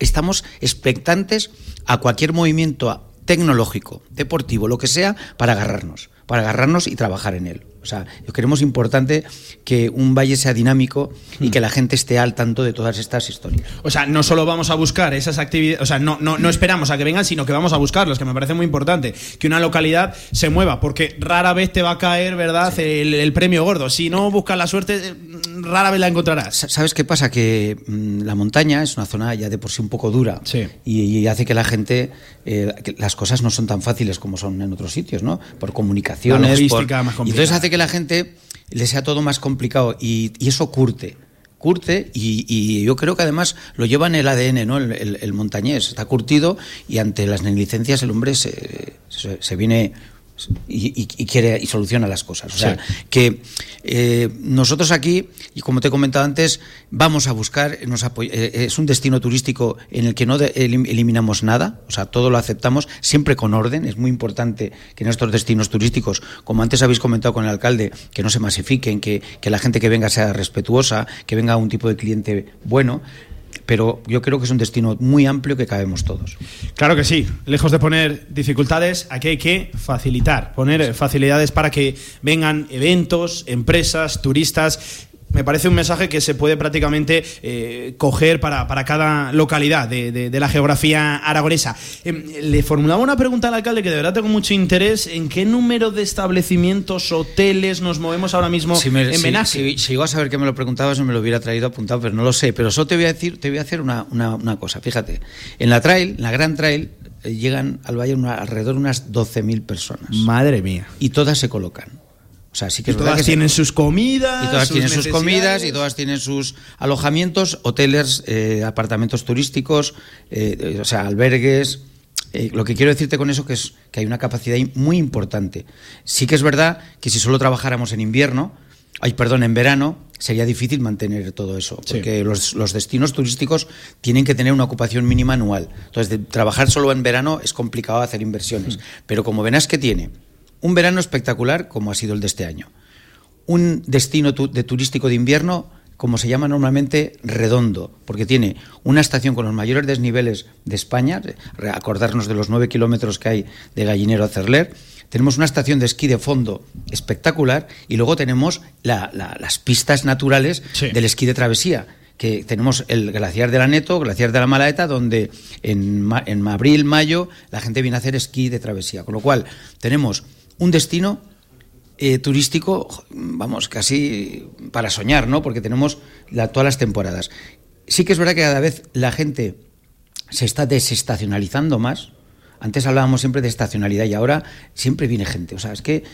estamos expectantes a cualquier movimiento tecnológico, deportivo, lo que sea, para agarrarnos, para agarrarnos y trabajar en él. O sea, yo creemos importante que un valle sea dinámico y que la gente esté al tanto de todas estas historias. O sea, no solo vamos a buscar esas actividades, o sea, no, no, no esperamos a que vengan, sino que vamos a buscarlos, que me parece muy importante. Que una localidad se mueva, porque rara vez te va a caer, ¿verdad?, el, el premio gordo. Si no buscas la suerte, rara vez la encontrarás. Sa- ¿Sabes qué pasa? Que mm, la montaña es una zona ya de por sí un poco dura Sí. y, y hace que la gente, eh, que las cosas no son tan fáciles como son en otros sitios, ¿no? Por comunicaciones. La logística por- más y complicada. entonces hace que la gente le sea todo más complicado y, eso curte. Curte y, yo creo que además lo lleva en el ADN, ¿no? El, montañés está curtido y ante las negligencias el hombre se- se viene y, y- y quiere y soluciona las cosas. O sea, que eh, nosotros aquí, y como te he comentado antes, vamos a buscar, nos apoy- eh, es un destino turístico en el que no de- elim- eliminamos nada, o sea, todo lo aceptamos, siempre con orden. Es muy importante que en estos destinos turísticos, como antes habéis comentado con el alcalde, que no se masifiquen, que, que la gente que venga sea respetuosa, que venga un tipo de cliente bueno. Pero yo creo que es un destino muy amplio que cabemos todos. Claro que sí. Lejos de poner dificultades, aquí hay que facilitar, poner facilidades para que vengan eventos, empresas, turistas. Me parece un mensaje que se puede prácticamente eh, coger para, para cada localidad de, de- de la geografía aragonesa. Em, le formulaba una pregunta al alcalde que de verdad tengo mucho interés. ¿En qué número de establecimientos, hoteles nos movemos ahora mismo Si, me, en si- Benasque? si- si llego a saber que me lo preguntabas, me lo hubiera traído apuntado, pero no lo sé. Pero solo te voy a decir, te voy a hacer una, una- una cosa. Fíjate, en la trail, en la gran trail, eh, llegan al valle una- alrededor de unas 12.000 personas. Madre mía. Y todas se colocan. O sea, sí que Y es todas que se- tienen sus comidas. y todas tienen sus comidas y todas tienen sus alojamientos, hoteles, eh, apartamentos turísticos, eh, o sea, albergues. Eh, lo que quiero decirte con eso que es que hay una capacidad muy importante. Sí que es verdad que si solo trabajáramos en invierno, ay, perdón, en verano, sería difícil mantener todo eso, Sí. porque los, los destinos turísticos tienen que tener una ocupación mínima anual. Entonces, de trabajar solo en verano es complicado hacer inversiones. Pero como verás que tiene un verano espectacular, como ha sido el de este año, un destino tu- de turístico de invierno, como se llama normalmente, redondo, porque tiene una estación con los mayores desniveles de España, acordarnos de los nueve kilómetros que hay de Gallinero a Cerler, tenemos una estación de esquí de fondo espectacular y luego tenemos la- la- las pistas naturales Sí. del esquí de travesía que tenemos el glaciar de la Neto, glaciar de la Malaeta, donde en abril, mayo, la gente viene a hacer esquí de travesía. Con lo cual, tenemos un destino eh, turístico, vamos, casi para soñar, ¿no? Porque tenemos todas las temporadas. Sí que es verdad que cada vez la gente se está desestacionalizando más. Antes hablábamos siempre de estacionalidad y ahora siempre viene gente. O sea, es que,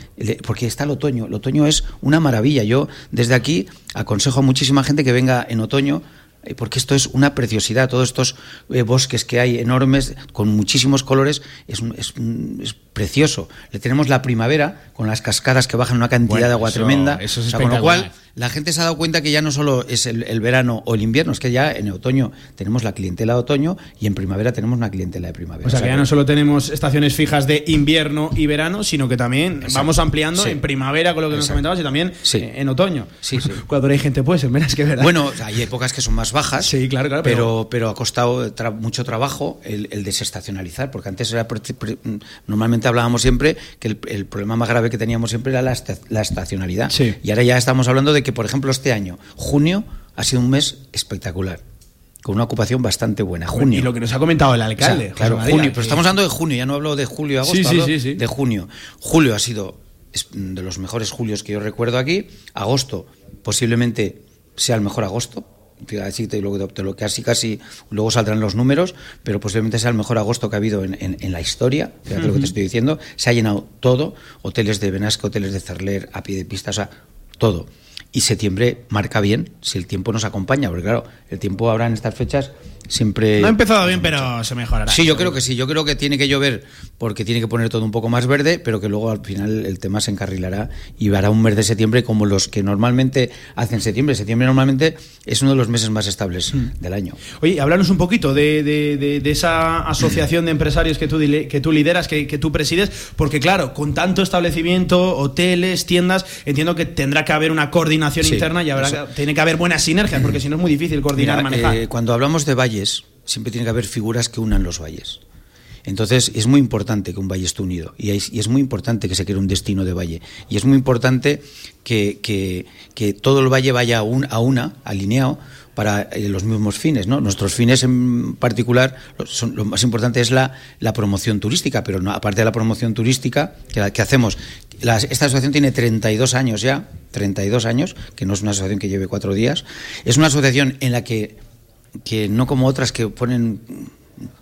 porque está el otoño. El otoño es una maravilla. Yo desde aquí aconsejo a muchísima gente que venga en otoño eh, porque esto es una preciosidad. Todos estos eh, bosques que hay enormes, con muchísimos colores, es, es es precioso. Le tenemos la primavera con las cascadas que bajan una cantidad Bueno, de agua eso- tremenda. eso es O sea, con lo cual, la gente se ha dado cuenta que ya no solo es el, el verano o el invierno, es que ya en otoño tenemos la clientela de otoño y en primavera tenemos una clientela de primavera. O sea que ya no solo tenemos estaciones fijas de invierno y verano, sino que también Exacto. vamos ampliando Sí. en primavera con lo que nos Exacto. comentabas y también Sí. eh, en otoño. Sí, sí. Cuando hay gente, pues, en veras que verdad. Bueno, hay épocas que son más bajas, Sí, claro, claro, pero, pero ha costado tra- mucho trabajo el, el desestacionalizar, porque antes era pre- hablábamos siempre que el, el problema más grave que teníamos siempre era la, esta- la estacionalidad. Sí. Y ahora ya estamos hablando de que, por ejemplo, este año, junio, ha sido un mes espectacular, con una ocupación bastante buena. Junio. y lo que nos ha comentado el O sea, alcalde. claro, María, junio, pero estamos hablando de junio, ya no hablo de julio, agosto, Sí, sí, hablo sí, de junio. Julio ha sido de los mejores julios que yo recuerdo aquí. Agosto posiblemente sea el mejor agosto. Así te lo, te lo- casi casi luego saldrán los números, pero posiblemente sea el mejor agosto que ha habido en, en- en la historia. Fíjate lo que te estoy diciendo. Se ha llenado todo, hoteles de Benasque, hoteles de Cerler, a pie de pista, o sea, todo. Y septiembre marca bien si el tiempo nos acompaña, porque claro, el tiempo ahora en estas fechas siempre No ha empezado bien, pero se mejorará. Sí, yo creo que sí. Yo creo que tiene que llover porque tiene que poner todo un poco más verde, pero que luego al final el tema se encarrilará y hará un mes de septiembre como los que normalmente hacen septiembre. Septiembre normalmente es uno de los meses más estables del año. Oye, háblanos un poquito de, de- de- de esa asociación de empresarios que tú, dile- que tú lideras, que, que tú presides, porque claro, con tanto establecimiento, hoteles, tiendas, entiendo que tendrá que haber una coordinación Sí, interna y habrá tiene que haber buenas sinergias, porque si no es muy difícil coordinar, Mira, manejar. eh, cuando hablamos de siempre tiene que haber figuras que unan los valles. Entonces es muy importante que un valle esté unido y es, muy importante que se cree un destino de valle y es muy importante que, que- que todo el valle vaya a, un- a una, alineado para eh, los mismos fines. ¿no? Nuestros fines en particular, son- lo más importante es la, la promoción turística, pero aparte de la promoción turística que, hacemos, esta asociación tiene 32 años ya, 32 años, que no es una asociación que lleve cuatro días, es una asociación en la que que no como otras que ponen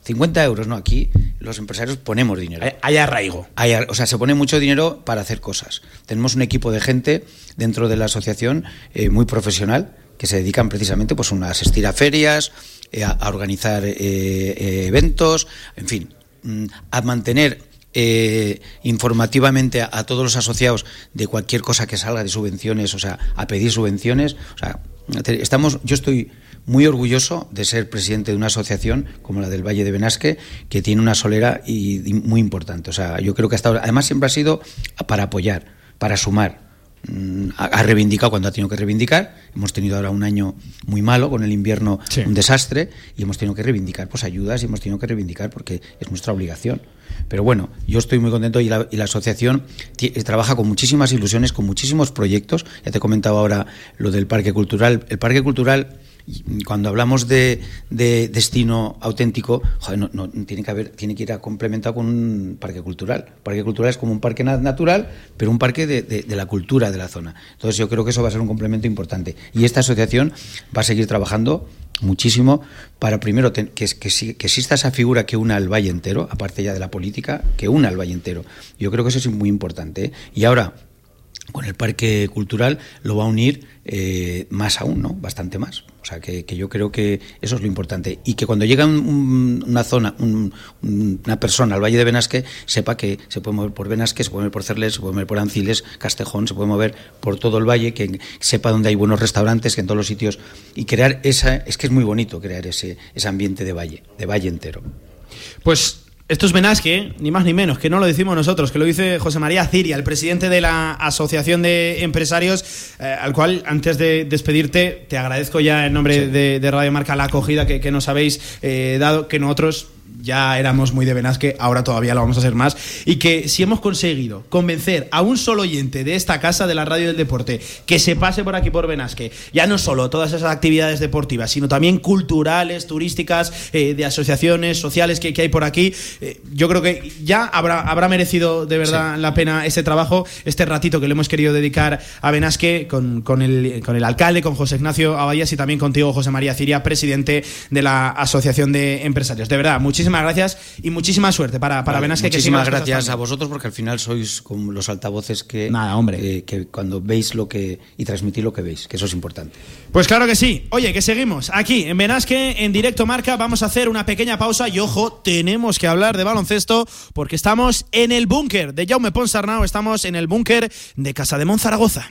50 euros, no, aquí los empresarios ponemos dinero. Hay arraigo. Hay o sea, se pone mucho dinero para hacer cosas. Tenemos un equipo de gente dentro de la asociación eh, muy profesional que se dedican precisamente pues, a asistir a ferias, eh, a, a organizar eh, eh, eventos, en fin, mm, a mantener eh, informativamente a, a todos los asociados de cualquier cosa que salga de subvenciones, o sea, a pedir subvenciones. O sea, estamos, yo estoy muy orgulloso de ser presidente de una asociación como la del Valle de Benasque, que tiene una solera y, y muy importante. O sea, yo creo que hasta ahora, además siempre ha sido para apoyar, para sumar. Mm, Ha ha reivindicado cuando ha tenido que reivindicar. Hemos tenido ahora un año muy malo, con el invierno un desastre, y hemos tenido que reivindicar pues ayudas y hemos tenido que reivindicar porque es nuestra obligación. Pero bueno, yo estoy muy contento y la, y la asociación eh, trabaja con muchísimas ilusiones, con muchísimos proyectos. Ya te he comentado ahora lo del parque cultural. El parque cultural cuando hablamos de, de destino auténtico, joder, no, no, tiene que haber, tiene que ir complementado con un parque cultural. Parque cultural es como un parque na- natural, pero un parque de, de- la cultura de la zona. Entonces yo creo que eso va a ser un complemento importante. Y esta asociación va a seguir trabajando muchísimo para primero que, que, que exista esa figura que una al valle entero, aparte ya de la política, que una al valle entero. Yo creo que eso es muy importante. ¿eh? Y ahora con el parque cultural lo va a unir eh, más aún, ¿no? Bastante más. O sea, que, yo creo que eso es lo importante. Y que cuando llega un- un- una zona, un- una persona al Valle de Benasque, sepa que se puede mover por Benasque, se puede mover por Cerles, se puede mover por Anciles, Castejón, se puede mover por todo el valle, que sepa dónde hay buenos restaurantes, que en todos los sitios. Y crear esa. Es que es muy bonito crear ese, ese ambiente de valle, de valle entero. Pues esto es Benasque, ni más ni menos, que no lo decimos nosotros, que lo dice José María Ciria, el presidente de la Asociación de Empresarios, eh, al cual, antes de despedirte, te agradezco ya en nombre de, de Radio Marca la acogida que, que nos habéis eh, dado, que nosotros ya éramos muy de Benasque, ahora todavía lo vamos a hacer más, y que si hemos conseguido convencer a un solo oyente de esta casa de la radio del deporte que se pase por aquí por Benasque, ya no solo todas esas actividades deportivas, sino también culturales, turísticas, eh, de asociaciones sociales que, que hay por aquí, eh, yo creo que ya habrá, habrá merecido de verdad la pena este trabajo, este ratito que le hemos querido dedicar a Benasque con, con el, con el alcalde, con José Ignacio Abayas y también contigo, José María Ciria, presidente de la Asociación de Empresarios. De verdad, muchísimas muchísimas gracias y muchísima suerte para, para Vale, Benasque. que muchísimas gracias a vosotros porque al final sois como los altavoces que, Nada, hombre. que, que cuando veis lo que y transmitís lo que veis, que eso es importante. Pues claro que sí. Oye, que seguimos aquí en Benasque, en directo marca. Vamos a hacer una pequeña pausa y ojo, tenemos que hablar de baloncesto porque estamos en el búnker de Jaume Ponsarnau, estamos en el búnker de Casa de Monzaragoza.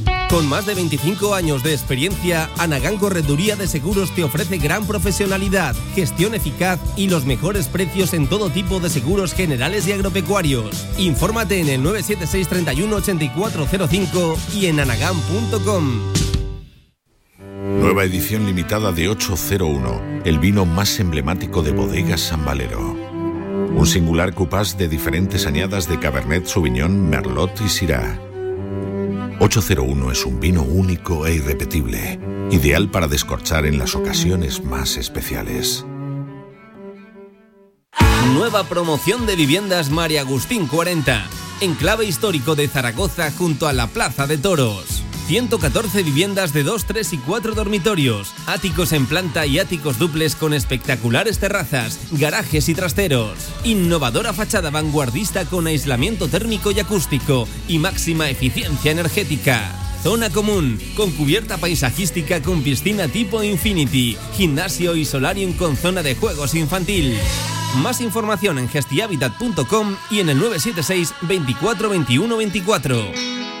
Con más de 25 años de experiencia, Anagán Correduría de Seguros te ofrece gran profesionalidad, gestión eficaz y los mejores precios en todo tipo de seguros generales y agropecuarios. Infórmate en el 976 31 8405 y en anagán.com. Nueva edición limitada de 801, el vino más emblemático de bodegas San Valero. Un singular cupás de diferentes añadas de Cabernet Sauvignon, Merlot y Syrah. 801 es un vino único e irrepetible, ideal para descorchar en las ocasiones más especiales. Nueva promoción de viviendas María Agustín 40, enclave histórico de Zaragoza junto a la Plaza de Toros. 114 viviendas de 2, 3 y 4 dormitorios, áticos en planta y áticos duples con espectaculares terrazas, garajes y trasteros. Innovadora fachada vanguardista con aislamiento térmico y acústico y máxima eficiencia energética. Zona común, con cubierta paisajística con piscina tipo Infinity, gimnasio y solarium con zona de juegos infantil. Más información en gestihabitat.com y en el 976 24 21 24.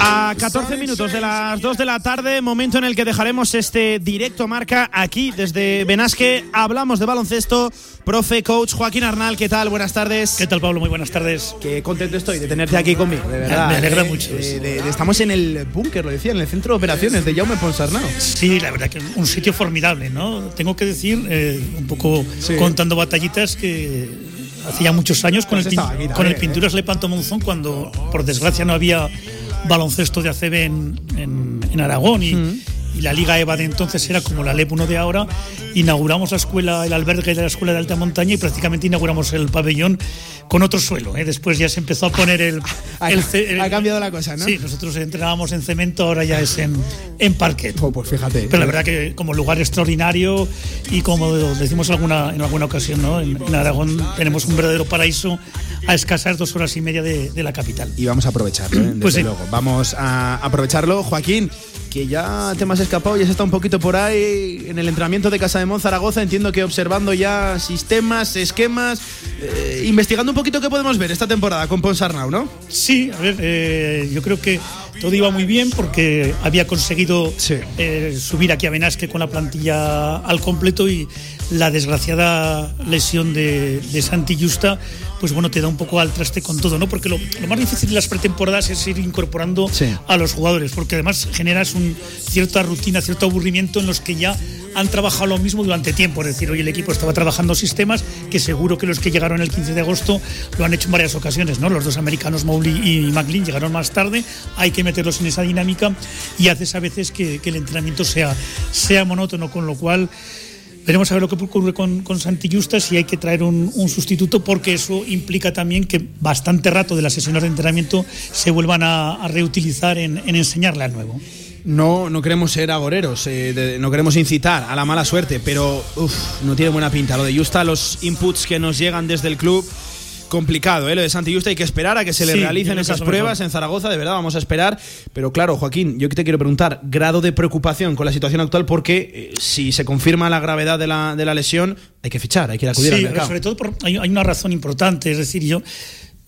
A 14 minutos de las 2 de la tarde, momento en el que dejaremos este directo marca aquí desde Benasque. Hablamos de baloncesto. Profe, coach Joaquín Arnal, ¿qué tal? Buenas tardes. ¿Qué tal, Pablo? Muy buenas tardes. Qué contento estoy de tenerte aquí conmigo, de verdad. Me alegra Eh, mucho. de- de- de- estamos en el búnker, lo decía, en el centro de operaciones de Jaume Ponsarnau. Sí, la verdad que un sitio formidable, ¿no? Tengo que decir, eh, un poco contando batallitas que hacía muchos años con, Pues el, pin- aquí con el también, Pinturas Lepanto Monzón, cuando por desgracia no había baloncesto de ACB en, en- en Aragón y, y la Liga EVA de entonces era como la LEP 1 de ahora. Inauguramos la escuela, el albergue de la escuela de alta montaña y prácticamente inauguramos el pabellón con otro suelo. ¿eh? Después ya se empezó a poner el. Ha- el ce- el- ha cambiado la cosa, ¿no? Sí, nosotros entrenábamos en cemento, ahora ya es en, en parquet. pues fíjate. Pero la verdad que como lugar extraordinario y como decimos alguna, en alguna ocasión, ¿no? en, en Aragón tenemos un verdadero paraíso a escasas dos horas y media de, de la capital. Y vamos a aprovecharlo, ¿eh? desde Pues sí. luego. Vamos a aprovecharlo. Joaquín, que ya te me has escapado, ya has estado un poquito por ahí en el entrenamiento de Casa de Mon Zaragoza. Entiendo que observando ya sistemas, esquemas, eh, investigando un poquito qué podemos ver esta temporada con Ponsarnau, ¿no? Sí, a ver, eh, yo creo que todo iba muy bien porque había conseguido eh, subir aquí a Benasque con la plantilla al completo y la desgraciada lesión de, de Santi Justa, pues bueno, te da un poco al traste con todo, ¿no? Porque lo, lo más difícil de las pretemporadas es ir incorporando a los jugadores, porque además generas un cierta rutina, cierto aburrimiento en los que ya han trabajado lo mismo durante tiempo. Es decir, hoy el equipo estaba trabajando sistemas que seguro que los que llegaron el 15 de agosto lo han hecho en varias ocasiones, ¿no? Los dos americanos, Mowley y McLean, llegaron más tarde. Hay que meterlos en esa dinámica y haces a veces que, que el entrenamiento sea, sea monótono, con lo cual. Veremos a ver lo que ocurre con, con Santi Justa, si hay que traer un, sustituto, porque eso implica también que bastante rato de las sesiones de entrenamiento se vuelvan a, reutilizar en, en enseñarle al nuevo. No, no queremos ser agoreros, eh, no queremos incitar a la mala suerte, pero no tiene buena pinta. Lo de Justa, los inputs que nos llegan desde el club, complicado, ¿eh? Lo de Santi Justa hay que esperar a que se le Sí, realicen esas pruebas en Zaragoza, de verdad, vamos a esperar. Pero claro, Joaquín, yo te quiero preguntar, grado de preocupación con la situación actual, porque eh, si se confirma la gravedad de la, de la lesión, hay que fichar, hay que ir a acudir al Sí, mercado. sobre todo por- hay, hay una razón importante, es decir, yo,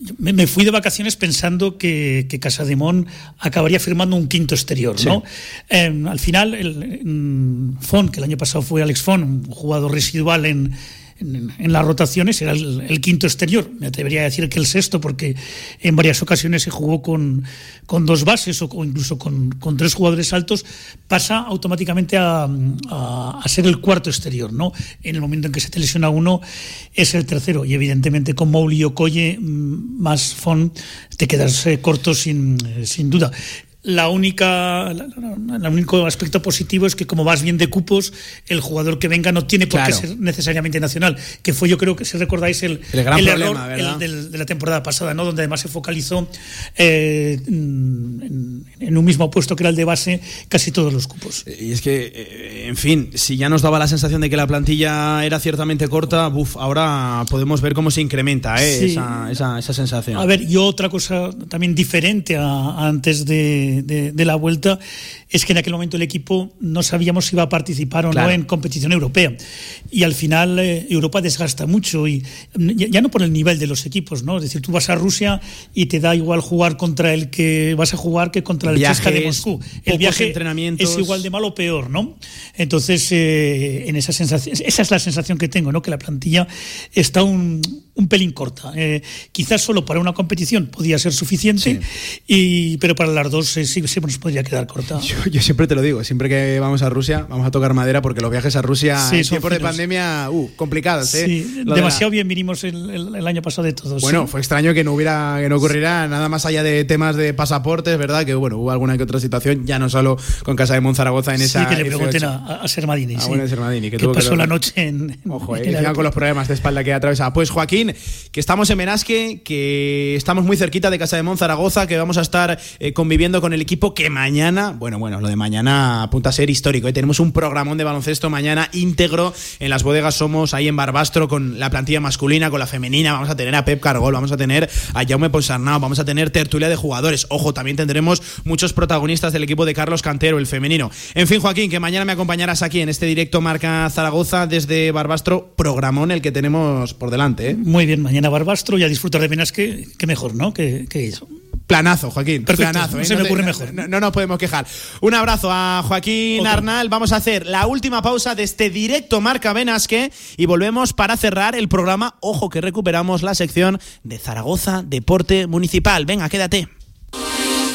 yo me, me fui de vacaciones pensando que, que Casademón acabaría firmando un quinto exterior, ¿no? Eh, al final, el, mm, Fon, que el año pasado fue Alex Fon, un jugador residual en, en, las rotaciones, era el, quinto exterior. Me atrevería a decir que el sexto, porque en varias ocasiones se jugó con, con dos bases o, incluso con, con tres jugadores altos, pasa automáticamente a, a- ser el cuarto exterior, ¿no? En el momento en que se te lesiona uno, es el tercero. Y evidentemente con Mouli Okoye mm, más Fon te quedas eh, corto sin, eh, sin duda. La única, la- único aspecto positivo es que como vas bien de cupos, el jugador que venga no tiene por Claro. qué ser necesariamente nacional, que fue yo creo que si recordáis el, El gran error problema, del- de la temporada pasada, ¿no? donde además se focalizó eh, en, en un mismo puesto que era el de base casi todos los cupos. Y es que, eh, en fin, si ya nos daba la sensación de que la plantilla era ciertamente corta, buf, ahora podemos ver cómo se incrementa eh, Sí. esa, esa- esa sensación. A ver, y otra cosa también diferente a, a antes de, de- la vuelta es que en aquel momento el equipo no sabíamos si iba a participar o Claro. no en competición europea. Y al final eh, Europa desgasta mucho y ya, no por el nivel de los equipos, ¿no? Es decir, tú vas a Rusia y te da igual jugar contra el que vas a jugar que contra el Chesca de Moscú. El viaje entrenamientos. es igual de malo o peor, ¿no? Entonces, eh, en esa sensación, esa es la sensación que tengo, ¿no? Que la plantilla está un, un pelín corta. Eh, quizás solo para una competición podía ser suficiente, y, pero para las dos eh, sí se nos podría quedar corta. Yo, yo siempre te lo digo, siempre que vamos a Rusia, vamos a tocar madera porque los viajes a Rusia Sí, en tiempos de pandemia, uh, complicados, ¿eh? Sí, Lo de la- demasiado bien vinimos el, el- el año pasado de todos. Bueno, sí. fue extraño que no hubiera, que no ocurriera nada más allá de temas de pasaportes, ¿verdad? Que bueno, hubo alguna que otra situación, ya no solo con Casa de Monzaragoza en Sí, esa. que le F8. pregunten a, a Sermadini. Ah, sí. bueno, Sermadini, que tuvo pasó la noche en. Ojo, eh, en el con los problemas de espalda que atravesaba. Pues Joaquín, que estamos en Benasque, que estamos muy cerquita de Casa de Monzaragoza, que vamos a estar eh, conviviendo con el equipo que mañana, bueno, bueno, lo de mañana apunta a ser histórico. ¿eh? Tenemos un programón de baloncesto mañana íntegro en las bodegas Somos, ahí en Barbastro, con la plantilla masculina, con la femenina. Vamos a tener a Pep Cargol, vamos a tener a Jaume Ponsarnau, vamos a tener tertulia de jugadores. Ojo, también tendremos muchos protagonistas del equipo de Carlos Cantero, el femenino. En fin, Joaquín, que mañana me acompañarás aquí en este directo Marca Zaragoza desde Barbastro, programón el que tenemos por delante. ¿eh? Muy bien, mañana Barbastro y a disfrutar de Menas, que, que mejor, ¿no? Que, que eso. Planazo, Joaquín. Perfecto, planazo, no ¿eh? se me ocurre no- mejor. No, no nos podemos quejar. Un abrazo a Joaquín Otro. Arnal. Vamos a hacer la última pausa de este directo Marca Benasque y volvemos para cerrar el programa. Ojo que recuperamos la sección de Zaragoza Deporte Municipal. Venga, quédate.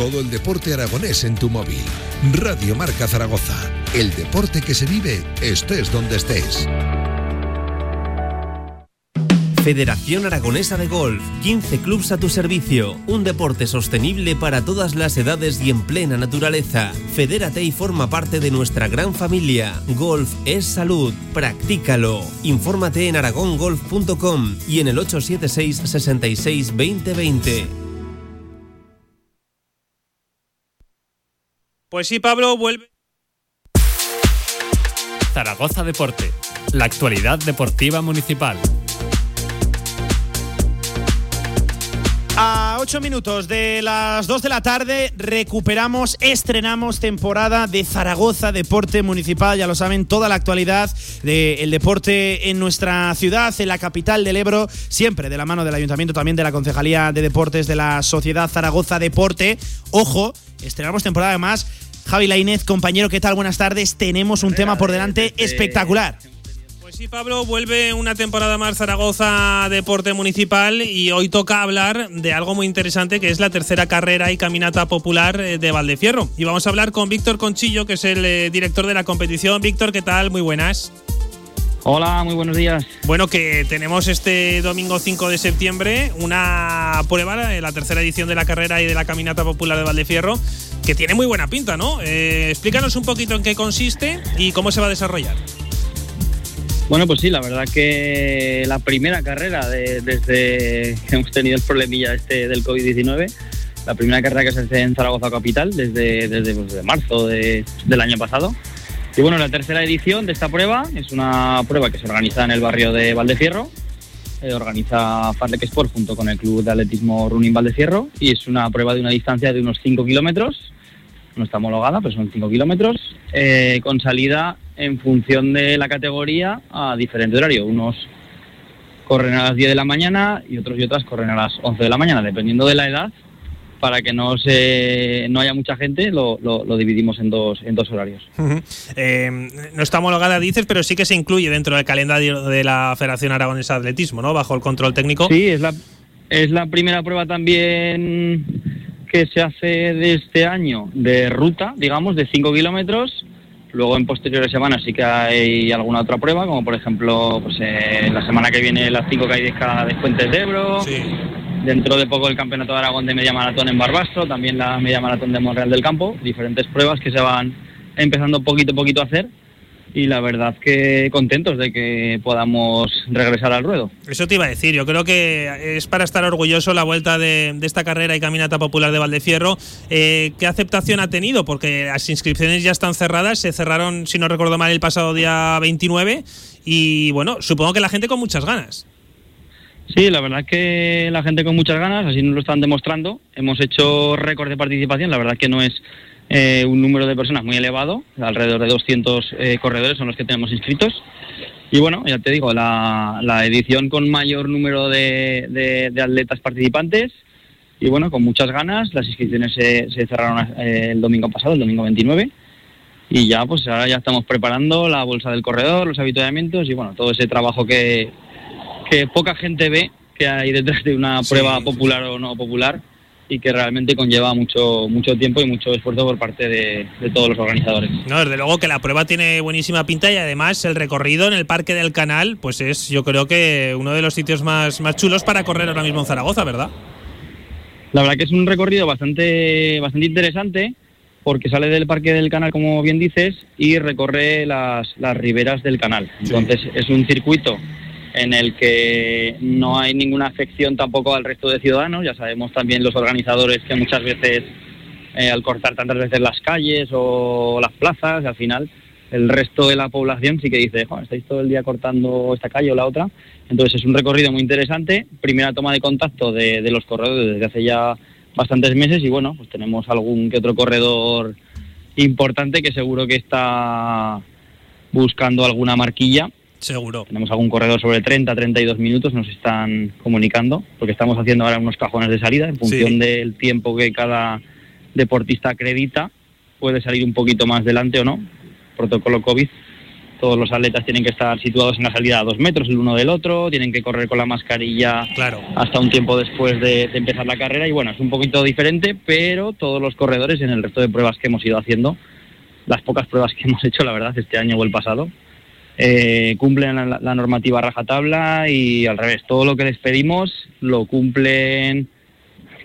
Todo el deporte aragonés en tu móvil. Radio Marca Zaragoza. El deporte que se vive estés donde estés. Federación Aragonesa de Golf, 15 clubs a tu servicio, un deporte sostenible para todas las edades y en plena naturaleza. Fedérate y forma parte de nuestra gran familia. Golf es salud, practícalo. Infórmate en aragongolf.com y en el 876 66 2020. Pues sí, Pablo, vuelve. Zaragoza Deporte, la actualidad deportiva municipal. A 8 minutos de las 2 de la tarde recuperamos, estrenamos temporada de Zaragoza Deporte Municipal, ya lo saben, toda la actualidad del deporte en nuestra ciudad, en la capital del Ebro, siempre de la mano del Ayuntamiento, también de la Concejalía de Deportes de la Sociedad Zaragoza Deporte. Ojo, estrenamos temporada además. Javi Lainez, compañero, ¿qué tal? Buenas tardes. Tenemos un tema por delante espectacular. Pues sí, Pablo, vuelve una temporada más Zaragoza Deporte Municipal y hoy toca hablar de algo muy interesante que es la tercera carrera y caminata popular eh, de Valdefierro. Y vamos a hablar con Víctor Conchillo, que es el eh, director de la competición. Víctor, ¿qué tal? Muy buenas. Hola, muy buenos días. Bueno, que tenemos este domingo 5 de septiembre una prueba, la tercera edición de la carrera y de la caminata popular de Valdefierro, que tiene muy buena pinta, ¿no? Eh, explícanos un poquito en qué consiste y cómo se va a desarrollar. Bueno, pues sí, la verdad que la primera carrera desde que hemos tenido el problemilla este del COVID-19, la primera carrera que se hace en Zaragoza Capital desde, desde, pues, marzo del año pasado. Y bueno, la tercera edición de esta prueba es una prueba que se organiza en el barrio de Valdefierro. Eh, organiza Farlek Sport junto con el Club de Atletismo Running Valdefierro y es una prueba de una distancia de unos 5 kilómetros. No está homologada, pero son 5 kilómetros, eh, con salida en función de la categoría a diferente horario. Unos corren a las 10 de la mañana y otros y otras corren a las 11 de la mañana, dependiendo de la edad para que no se no haya mucha gente, lo, lo, dividimos en dos, en dos horarios. Eh, no está homologada, dices, pero sí que se incluye dentro del calendario de la Federación Aragonesa de Atletismo, ¿no? Bajo el control técnico. Sí, es la, es la primera prueba también que se hace de este año de ruta, digamos, de 5 kilómetros. Luego en posteriores semanas sí que hay alguna otra prueba, como por ejemplo pues, eh, la semana que viene las 5 caídas de Fuentes de Ebro. Sí Dentro de poco el Campeonato de Aragón de Media Maratón en Barbastro, también la Media Maratón de Monreal del Campo, diferentes pruebas que se van empezando poquito a poquito a hacer y la verdad que contentos de que podamos regresar al ruedo. Eso te iba a decir, yo creo que es para estar orgulloso la vuelta de, esta carrera y caminata popular de Valdefierro. Eh, ¿Qué aceptación ha tenido? Porque las inscripciones ya están cerradas, se cerraron, si no recuerdo mal, el pasado día 29 y bueno, supongo que la gente con muchas ganas. Sí, la verdad que la gente con muchas ganas, así nos lo están demostrando. Hemos hecho récord de participación, la verdad que no es eh, un número de personas muy elevado, alrededor de 200 eh, corredores son los que tenemos inscritos. Y bueno, ya te digo, la, edición con mayor número de, atletas participantes y bueno, con muchas ganas. Las inscripciones se, cerraron eh, el domingo pasado, el domingo 29. Y ya, pues ahora ya estamos preparando la bolsa del corredor, los habituamientos y bueno, todo ese trabajo que, que poca gente ve que hay detrás de una prueba popular o no popular y que realmente conlleva mucho mucho tiempo y mucho esfuerzo por parte de, todos los organizadores. No, desde luego que la prueba tiene buenísima pinta y además el recorrido en el Parque del Canal, pues es yo creo que uno de los sitios más, más chulos para correr ahora mismo en Zaragoza, ¿verdad? La verdad que es un recorrido bastante, bastante interesante porque sale del Parque del Canal, como bien dices, y recorre las, las riberas del canal. Entonces es un circuito en el que no hay ninguna afección tampoco al resto de ciudadanos. Ya sabemos también los organizadores que muchas veces, eh, al cortar tantas veces las calles o las plazas, al final el resto de la población sí que dice, estáis todo el día cortando esta calle o la otra. Entonces es un recorrido muy interesante. Primera toma de contacto de, de los corredores desde hace ya bastantes meses y bueno, pues tenemos algún que otro corredor importante que seguro que está buscando alguna marquilla Seguro. Tenemos algún corredor sobre 30, 32 minutos, nos están comunicando, porque estamos haciendo ahora unos cajones de salida en función del tiempo que cada deportista acredita, puede salir un poquito más delante o no. Protocolo COVID, todos los atletas tienen que estar situados en la salida a dos metros el uno del otro, tienen que correr con la mascarilla claro. hasta un tiempo después de, de empezar la carrera y bueno, es un poquito diferente, pero todos los corredores en el resto de pruebas que hemos ido haciendo, las pocas pruebas que hemos hecho, la verdad, este año o el pasado, eh, cumplen la, normativa rajatabla y al revés, todo lo que les pedimos lo cumplen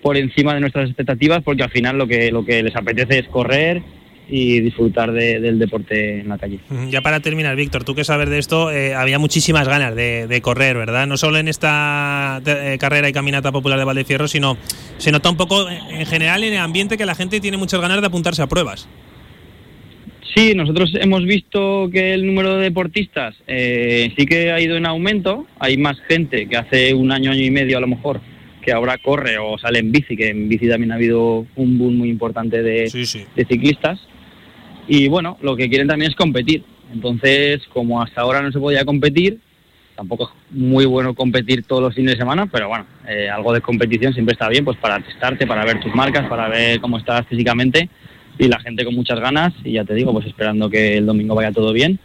por encima de nuestras expectativas porque al final lo que, lo que les apetece es correr y disfrutar del deporte en la calle. Ya para terminar, Víctor, tú que sabes de esto, eh, había muchísimas ganas de, correr, ¿verdad? No solo en esta eh, carrera y caminata popular de Valdefierro, sino se nota un poco en general en el ambiente que la gente tiene muchas ganas de apuntarse a pruebas. Sí, nosotros hemos visto que el número de deportistas eh, sí que ha ido en aumento. Hay más gente que hace un año, año y medio a lo mejor, que ahora corre o sale en bici, que en bici también ha habido un boom muy importante de, ciclistas. Y bueno, lo que quieren también es competir. Entonces, como hasta ahora no se podía competir, tampoco es muy bueno competir todos los fines de semana, pero bueno, eh, algo de competición siempre está bien, pues para testarte, para ver tus marcas, para ver cómo estás físicamente y la gente con muchas ganas y ya te digo, pues esperando que el domingo vaya todo bien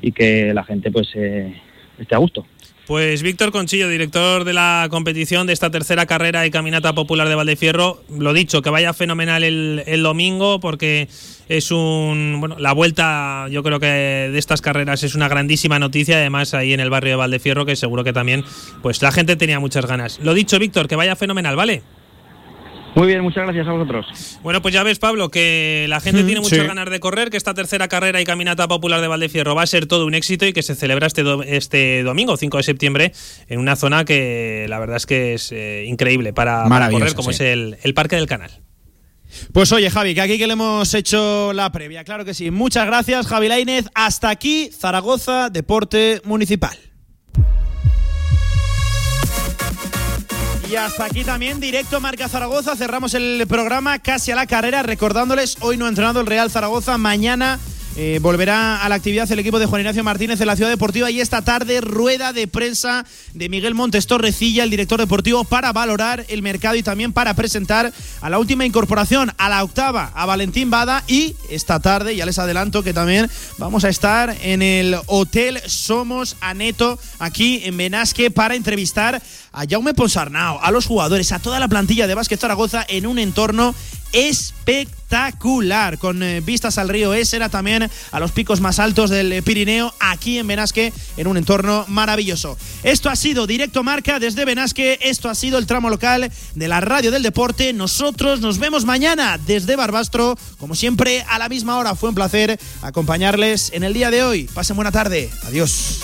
y que la gente pues eh, esté a gusto. Pues Víctor Conchillo, director de la competición de esta tercera carrera y caminata popular de Valdefierro, lo dicho, que vaya fenomenal el, domingo porque es un bueno la vuelta yo creo que de estas carreras es una grandísima noticia además ahí en el barrio de Valdefierro que seguro que también pues la gente tenía muchas ganas lo dicho Víctor que vaya fenomenal vale muy bien, muchas gracias a vosotros. Bueno, pues ya ves, Pablo, que la gente tiene muchas ganas de correr, que esta tercera carrera y caminata popular de Valdefierro va a ser todo un éxito y que se celebra este, este domingo, 5 de septiembre, en una zona que la verdad es que es eh, increíble para, correr, como es el, el Parque del Canal. Pues oye, Javi, que aquí que le hemos hecho la previa, claro que sí. Muchas gracias, Javi Lainez. Hasta aquí, Zaragoza, Deporte Municipal. Y hasta aquí también, directo Marca Zaragoza. Cerramos el programa casi a la carrera, recordándoles, hoy no ha entrenado el Real Zaragoza, mañana eh, volverá a la actividad el equipo de Juan Ignacio Martínez en la Ciudad Deportiva. Y esta tarde rueda de prensa de Miguel Montes Torrecilla, el director deportivo, para valorar el mercado y también para presentar a la última incorporación, a la octava, a Valentín Bada. Y esta tarde, ya les adelanto que también vamos a estar en el Hotel Somos Aneto aquí en Benasque para entrevistar a Jaume Ponsarnau, a los jugadores, a toda la plantilla de Básquet Zaragoza en un entorno espectacular, con eh, vistas al río Esera, también a los picos más altos del Pirineo, aquí en Benasque, en un entorno maravilloso. Esto ha sido Directo Marca desde Benasque, esto ha sido el tramo local de la Radio del Deporte. Nosotros nos vemos mañana desde Barbastro, como siempre, a la misma hora. Fue un placer acompañarles en el día de hoy. Pasen buena tarde. Adiós.